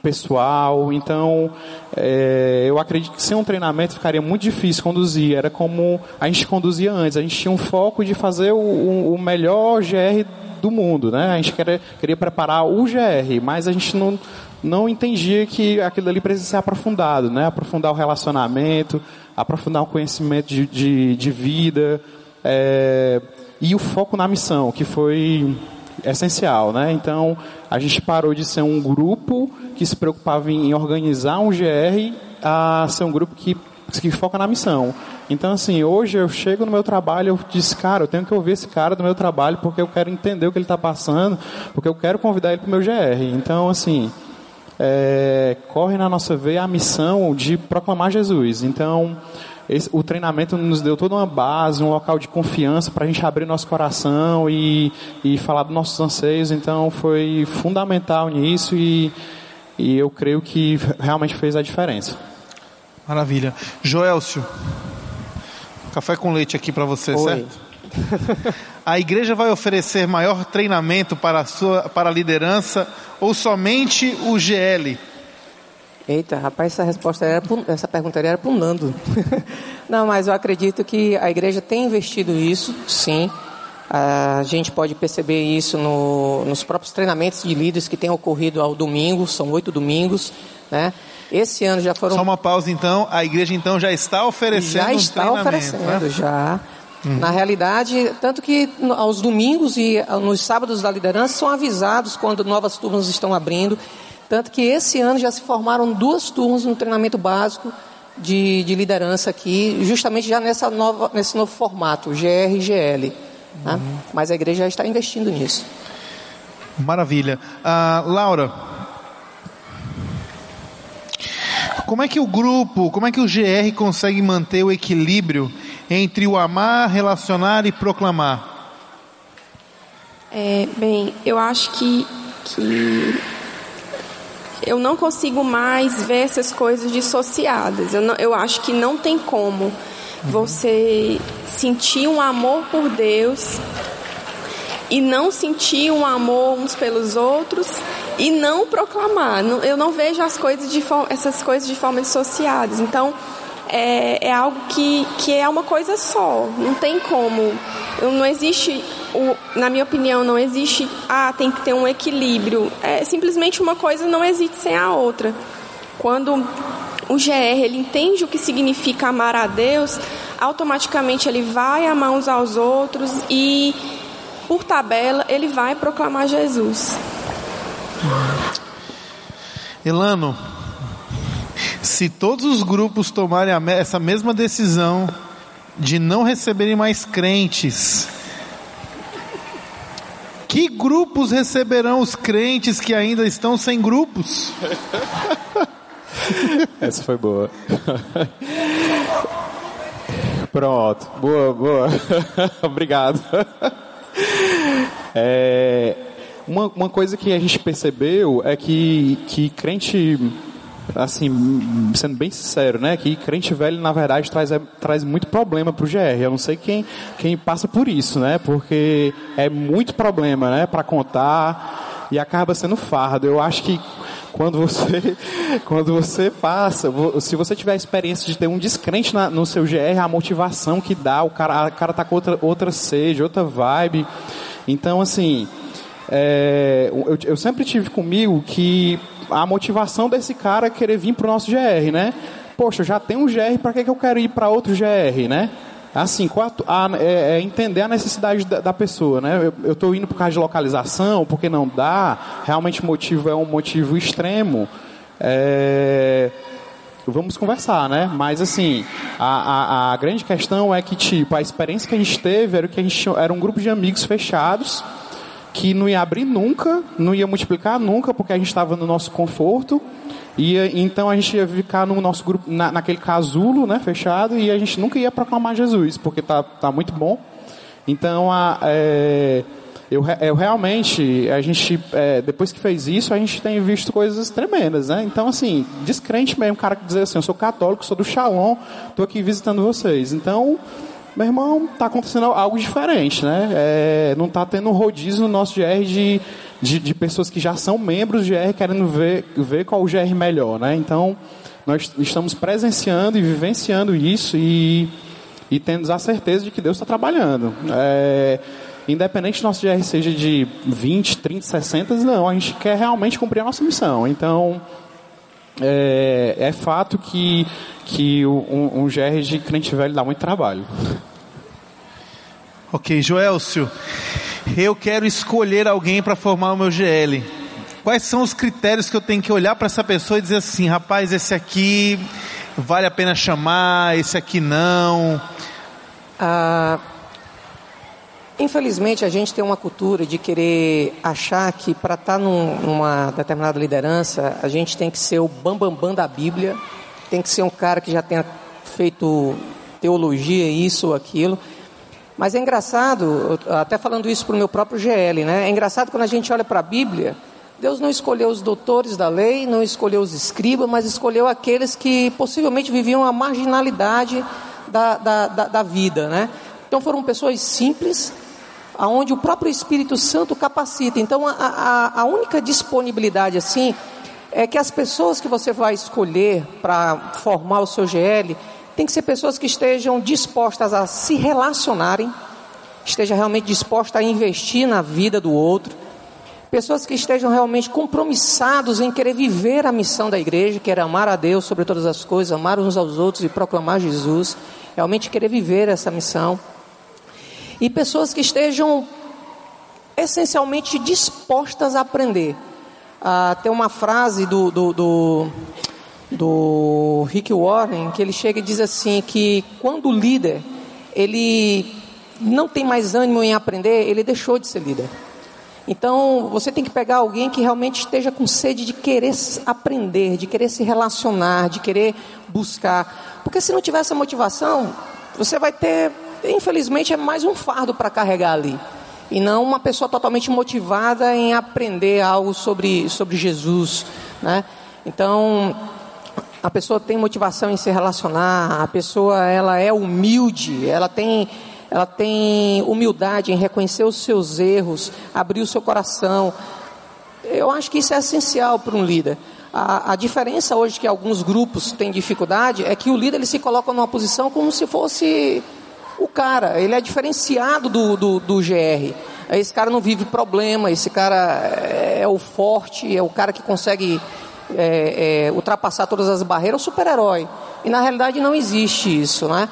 pessoal. Então, é, eu acredito que sem um treinamento ficaria muito difícil conduzir. Era como a gente conduzia antes. A gente tinha um foco de fazer o, o melhor GR do mundo, né? A gente queria, queria preparar o GR, mas a gente não, não entendia que aquilo ali precisa ser aprofundado, né? Aprofundar o relacionamento, aprofundar o conhecimento de, de, de vida é, e o foco na missão, que foi essencial, né? Então a gente parou de ser um grupo que se preocupava em organizar um GR a ser um grupo que que foca na missão. Então, assim, hoje eu chego no meu trabalho, eu disse, cara, eu tenho que ouvir esse cara do meu trabalho porque eu quero entender o que ele está passando, porque eu quero convidar ele para o meu GR. Então, assim, é, corre na nossa veia a missão de proclamar Jesus. Então, esse, o treinamento nos deu toda uma base, um local de confiança para a gente abrir nosso coração e, e falar dos nossos anseios. Então, foi fundamental nisso e, e eu creio que realmente fez a diferença. Maravilha. Joelcio, café com leite aqui para você, Oi. certo? a igreja vai oferecer maior treinamento para a, sua, para a liderança ou somente o GL? Eita, rapaz, essa resposta era pro, essa pergunta era para o Nando. Não, mas eu acredito que a igreja tem investido isso, sim. A gente pode perceber isso no, nos próprios treinamentos de líderes que têm ocorrido ao domingo, são oito domingos, né? Esse ano já foram. Só uma pausa então, a igreja então já está oferecendo já está um oferecendo, né? já. Uhum. Na realidade, tanto que aos domingos e nos sábados da liderança são avisados quando novas turmas estão abrindo. Tanto que esse ano já se formaram duas turmas no treinamento básico de, de liderança aqui, justamente já nessa nova, nesse novo formato, GR e GL. Né? Uhum. Mas a igreja já está investindo nisso. Maravilha. Uh, Laura, como é que o grupo, como é que o GR consegue manter o equilíbrio entre o amar, relacionar e proclamar? É, bem, eu acho que, que eu não consigo mais ver essas coisas dissociadas. Eu, não, eu acho que não tem como você sentir um amor por Deus e não sentir um amor uns pelos outros e não proclamar. Eu não vejo as coisas de, essas coisas de forma dissociadas. Então, é, é algo que, que é uma coisa só. Não tem como. Não existe, o, na minha opinião, não existe, ah, tem que ter um equilíbrio. É simplesmente uma coisa não existe sem a outra. Quando o GR ele entende o que significa amar a Deus, automaticamente ele vai amar uns aos outros e, por tabela, ele vai proclamar Jesus. Elano, se todos os grupos tomarem essa mesma decisão de não receberem mais crentes, que grupos receberão os crentes que ainda estão sem grupos? Essa foi boa. Pronto, boa, boa. Obrigado. É, uma, uma coisa que a gente percebeu é que, que crente assim, sendo bem sincero, né, que crente velho, na verdade, traz, é, traz muito problema para o GR. Eu não sei quem, quem passa por isso, né, porque é muito problema, né, para contar e acaba sendo fardo. Eu acho que quando você, quando você passa, se você tiver a experiência de ter um descrente na, no seu GR, a motivação que dá, o cara, o cara tá com outra, outra sede, outra vibe. Então, assim, é, eu, eu sempre tive comigo que a motivação desse cara é querer vir para o nosso GR, né? Poxa, já tem um GR, para que, que eu quero ir para outro GR, né? Assim, quatro, a, é, é entender a necessidade da, da pessoa, né? Eu estou indo por causa de localização, porque não dá. Realmente o motivo é um motivo extremo. É, vamos conversar, né? Mas assim, a, a, a, grande questão é que tipo a experiência que a gente teve era que a gente era um grupo de amigos fechados que não ia abrir nunca, não ia multiplicar nunca, porque a gente estava no nosso conforto. E então a gente ia ficar no nosso grupo, na, naquele casulo, né, fechado, e a gente nunca ia proclamar Jesus, porque tá, tá muito bom. Então a, é, eu, eu realmente, a gente, é, depois que fez isso, a gente tem visto coisas tremendas, né? Então, assim, descrente mesmo, cara que dizer assim, eu sou católico, sou do Shalom, estou aqui visitando vocês. Então, meu irmão, está acontecendo algo diferente, né? É, não está tendo um rodízio no nosso GR de, de, de, pessoas que já são membros do GR querendo ver, ver qual o GR melhor, né? Então, nós estamos presenciando e vivenciando isso e, e tendo a certeza de que Deus está trabalhando. É, independente do nosso GR seja de 20, 30, 60, não, a gente quer realmente cumprir a nossa missão. Então, é, é fato que, que um, um GR de crente velho dá muito trabalho. Ok, Joelcio, eu quero escolher alguém para formar o meu GL. Quais são os critérios que eu tenho que olhar para essa pessoa e dizer assim, rapaz, esse aqui vale a pena chamar, esse aqui não? Ah, Infelizmente, a gente tem uma cultura de querer achar que para estar tá num, numa determinada liderança, a gente tem que ser o bambambam bam, bam da Bíblia, tem que ser um cara que já tenha feito teologia, isso ou aquilo. Mas é engraçado, até falando isso para o meu próprio GL, né? É engraçado quando a gente olha para a Bíblia, Deus não escolheu os doutores da lei, não escolheu os escribas, mas escolheu aqueles que possivelmente viviam a marginalidade da, da, da, da vida, né? Então foram pessoas simples, aonde o próprio Espírito Santo capacita. Então, a, a, a única disponibilidade assim é que as pessoas que você vai escolher para formar o seu GL tem que ser pessoas que estejam dispostas a se relacionarem, estejam realmente dispostas a investir na vida do outro, pessoas que estejam realmente compromissados em querer viver a missão da igreja, que era amar a Deus sobre todas as coisas, amar uns aos outros e proclamar Jesus, realmente querer viver essa missão e pessoas que estejam essencialmente dispostas a aprender. Ah, tem uma frase do, do, do, do Rick Warren que ele chega e diz assim que quando o líder ele não tem mais ânimo em aprender, ele deixou de ser líder. Então, você tem que pegar alguém que realmente esteja com sede de querer aprender, de querer se relacionar, de querer buscar. Porque se não tiver essa motivação, você vai ter infelizmente é mais um fardo para carregar ali. E não uma pessoa totalmente motivada em aprender algo sobre, sobre Jesus. Né? Então, a pessoa tem motivação em se relacionar, a pessoa ela é humilde, ela tem, ela tem humildade em reconhecer os seus erros, abrir o seu coração. Eu acho que isso é essencial para um líder. A, a, diferença hoje que alguns grupos têm dificuldade é que o líder ele se coloca numa posição como se fosse o cara, ele é diferenciado do, do, do GR. Esse cara não vive problema, esse cara é, é o forte, é o cara que consegue é, é, ultrapassar todas as barreiras, é o super-herói. E na realidade não existe isso, né?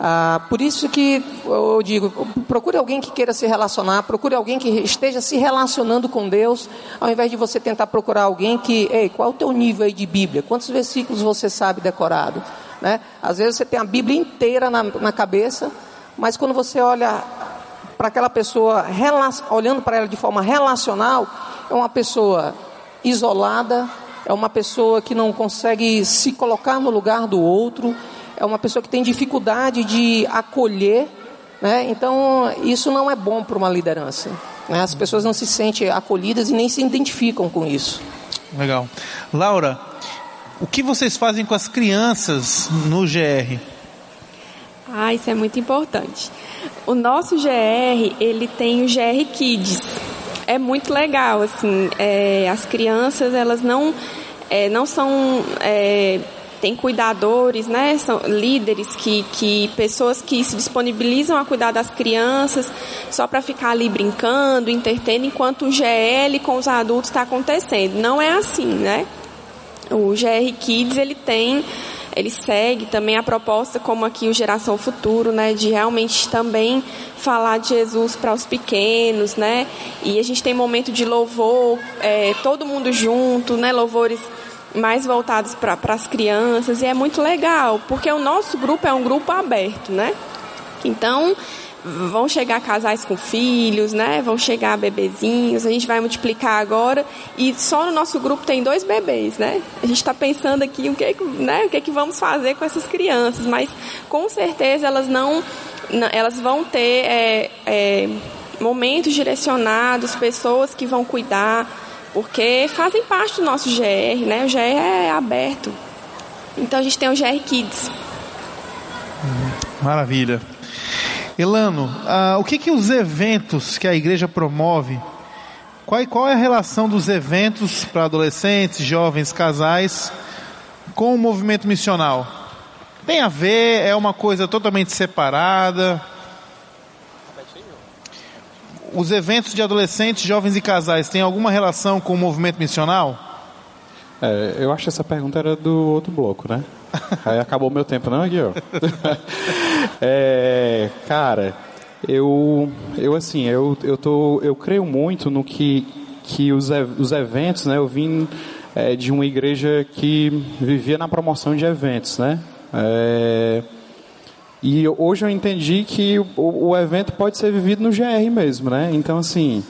Ah, por isso que eu digo, procure alguém que queira se relacionar, procure alguém que esteja se relacionando com Deus, ao invés de você tentar procurar alguém que, ei, qual é o teu nível aí de Bíblia? Quantos versículos você sabe decorado? Né? Às vezes você tem a Bíblia inteira na, na cabeça, mas quando você olha para aquela pessoa, olhando para ela de forma relacional, é uma pessoa isolada, é uma pessoa que não consegue se colocar no lugar do outro, é uma pessoa que tem dificuldade de acolher, né? Então isso não é bom para uma liderança. Né? As pessoas não se sentem acolhidas e nem se identificam com isso. Legal, Laura, o que vocês fazem com as crianças no GR? Ah, isso é muito importante. O nosso GR, ele tem o GR Kids. É muito legal, assim, é, as crianças, elas não, é, não são é, tem cuidadores, né? São líderes que, que pessoas que se disponibilizam a cuidar das crianças só para ficar ali brincando, entretendo, enquanto o GL com os adultos está acontecendo. Não é assim, né? O GR Kids ele tem ele segue também a proposta como aqui o Geração Futuro, né, de realmente também falar de Jesus para os pequenos, né, e a gente tem momento de louvor, é, todo mundo junto, né, louvores mais voltados para as crianças, e é muito legal, porque o nosso grupo é um grupo aberto, né, então vão chegar casais com filhos, né? Vão chegar bebezinhos. A gente vai multiplicar agora e só no nosso grupo tem dois bebês, né? A gente está pensando aqui o que, né? O que, que vamos fazer com essas crianças, mas com certeza elas não, elas vão ter é, é, momentos direcionados, pessoas que vão cuidar, porque fazem parte do nosso GR, né? O GR é aberto. Então a gente tem o GR Kids. Maravilha. Elano, ah, o que que os eventos que a igreja promove, qual, qual é a relação dos eventos para adolescentes, jovens, casais, com o movimento missional? Tem a ver? É uma coisa totalmente separada? Os eventos de adolescentes, jovens e casais têm alguma relação com o movimento missional? É, eu acho que essa pergunta era do outro bloco, né? Aí acabou o meu tempo, não, ó. é, cara, eu, eu assim, eu, eu, tô, eu creio muito no que, que os, os eventos, né? Eu vim é, de uma igreja que vivia na promoção de eventos, né? É, e hoje eu entendi que o, o evento pode ser vivido no GR mesmo, né? Então, assim,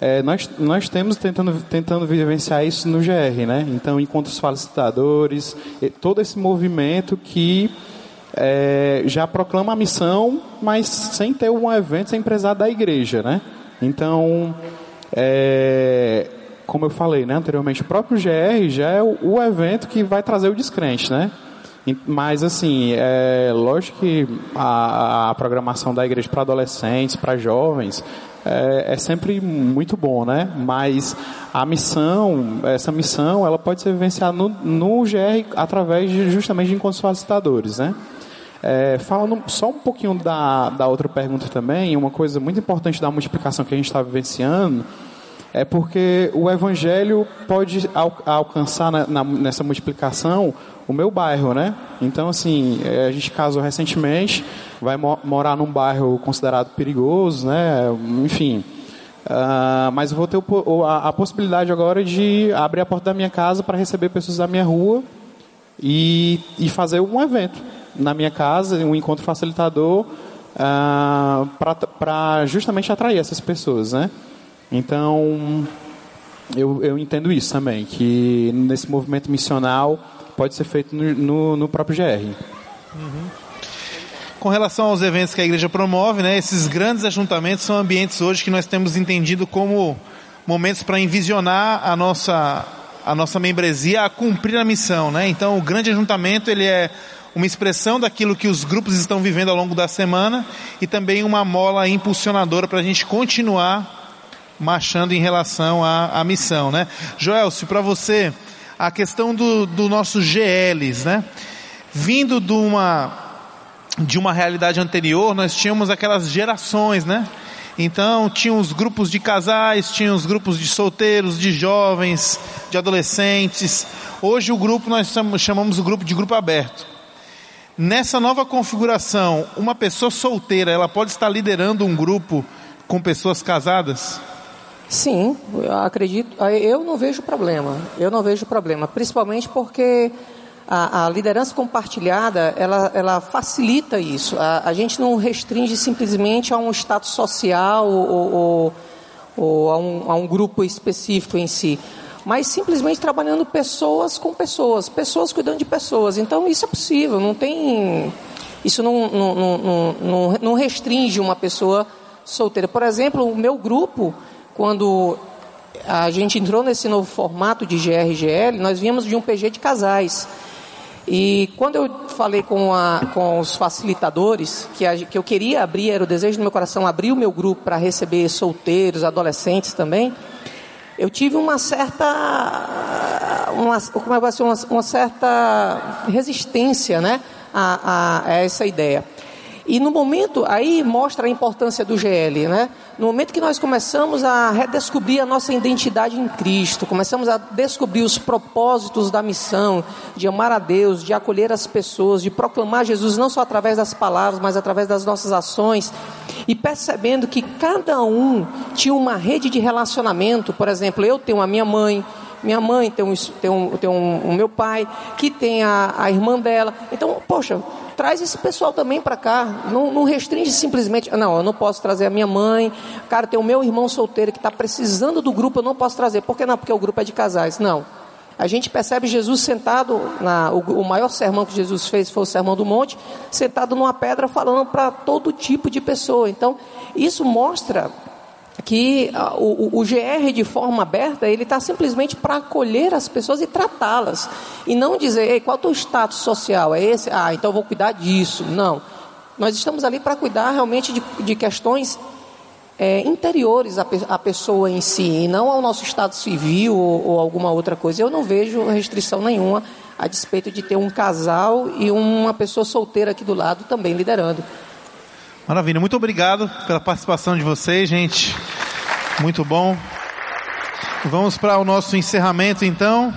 é, nós, nós temos tentando, tentando vivenciar isso no GR, né? Então, encontros facilitadores, todo esse movimento que é, já proclama a missão, mas sem ter um evento, sem precisar da igreja, né? Então, é, como eu falei né, anteriormente, o próprio GR já é o, o evento que vai trazer o descrente, né? Mas, assim, é lógico que a, a programação da igreja para adolescentes, para jovens, é, é, sempre muito bom, né? Mas a missão, essa missão, ela pode ser vivenciada no, no GR através de, justamente de encontros facilitadores, né? É, falando só um pouquinho da, da outra pergunta também, uma coisa muito importante da multiplicação que a gente está vivenciando é porque o evangelho pode al, alcançar na, na, nessa multiplicação o meu bairro, né? Então, assim, é, a gente casou recentemente, vai mo morar num bairro considerado perigoso, né? Enfim. Uh, mas eu vou ter o, a, a, possibilidade agora de abrir a porta da minha casa para receber pessoas da minha rua e, e fazer um evento na minha casa, um encontro facilitador, uh, ah, para justamente atrair essas pessoas, né? Então, eu, eu entendo isso também, que nesse movimento missional pode ser feito no, no, no próprio GR. Uhum. Com relação aos eventos que a igreja promove, né, esses grandes ajuntamentos são ambientes hoje que nós temos entendido como momentos para envisionar a nossa, a nossa membresia a cumprir a missão. Né? Então, o grande ajuntamento ele é uma expressão daquilo que os grupos estão vivendo ao longo da semana e também uma mola impulsionadora para a gente continuar marchando em relação à, à missão. Né? Joel, se para você a questão do, do nossos GLs, né? Vindo de uma, de uma realidade anterior, nós tínhamos aquelas gerações, né? Então, tinha os grupos de casais, tinha os grupos de solteiros, de jovens, de adolescentes. Hoje o grupo nós chamamos o grupo de grupo aberto. Nessa nova configuração, uma pessoa solteira, ela pode estar liderando um grupo com pessoas casadas? Sim, eu acredito. Eu não vejo problema. Eu não vejo problema, principalmente porque a, a liderança compartilhada ela, ela facilita isso. A, a, gente não restringe simplesmente a um status social ou, ou, ou a, um, a um grupo específico em si, mas simplesmente trabalhando pessoas com pessoas, pessoas cuidando de pessoas. Então isso é possível. Não tem isso não, não, não, não, não restringe uma pessoa solteira. Por exemplo, o meu grupo quando a gente entrou nesse novo formato de GRGL, nós viemos de um PG de casais. E quando eu falei com, a, com os facilitadores que, a, que eu queria abrir, era o desejo do meu coração abrir o meu grupo para receber solteiros, adolescentes também, eu tive uma certa uma, como é que uma, uma certa resistência né, a, a, a essa ideia. E no momento, aí mostra a importância do GL, né? No momento que nós começamos a redescobrir a nossa identidade em Cristo, começamos a descobrir os propósitos da missão, de amar a Deus, de acolher as pessoas, de proclamar Jesus não só através das palavras, mas através das nossas ações, e percebendo que cada um tinha uma rede de relacionamento, por exemplo, eu tenho a minha mãe, minha mãe tem um, tem um, tem um, meu pai, que tem a, a irmã dela. Então, poxa, traz esse pessoal também para cá. Não, não, restringe simplesmente, não, eu não posso trazer a minha mãe. Cara, tem o meu irmão solteiro que está precisando do grupo, eu não posso trazer. Por que não? Porque o grupo é de casais. Não. A gente percebe Jesus sentado, na, o, o maior sermão que Jesus fez foi o Sermão do Monte, sentado numa pedra falando para todo tipo de pessoa. Então, isso mostra que o, o, GR de forma aberta, ele está simplesmente para acolher as pessoas e tratá-las. E não dizer, Ei, qual é o teu status social? É esse? Ah, então vou cuidar disso. Não. Nós estamos ali para cuidar realmente de, de questões é, interiores à, à, pessoa em si, e não ao nosso estado civil ou, ou alguma outra coisa. Eu não vejo restrição nenhuma a despeito de ter um casal e uma pessoa solteira aqui do lado também liderando. Maravilha, muito obrigado pela participação de vocês, gente. Muito bom. Vamos para o nosso encerramento então.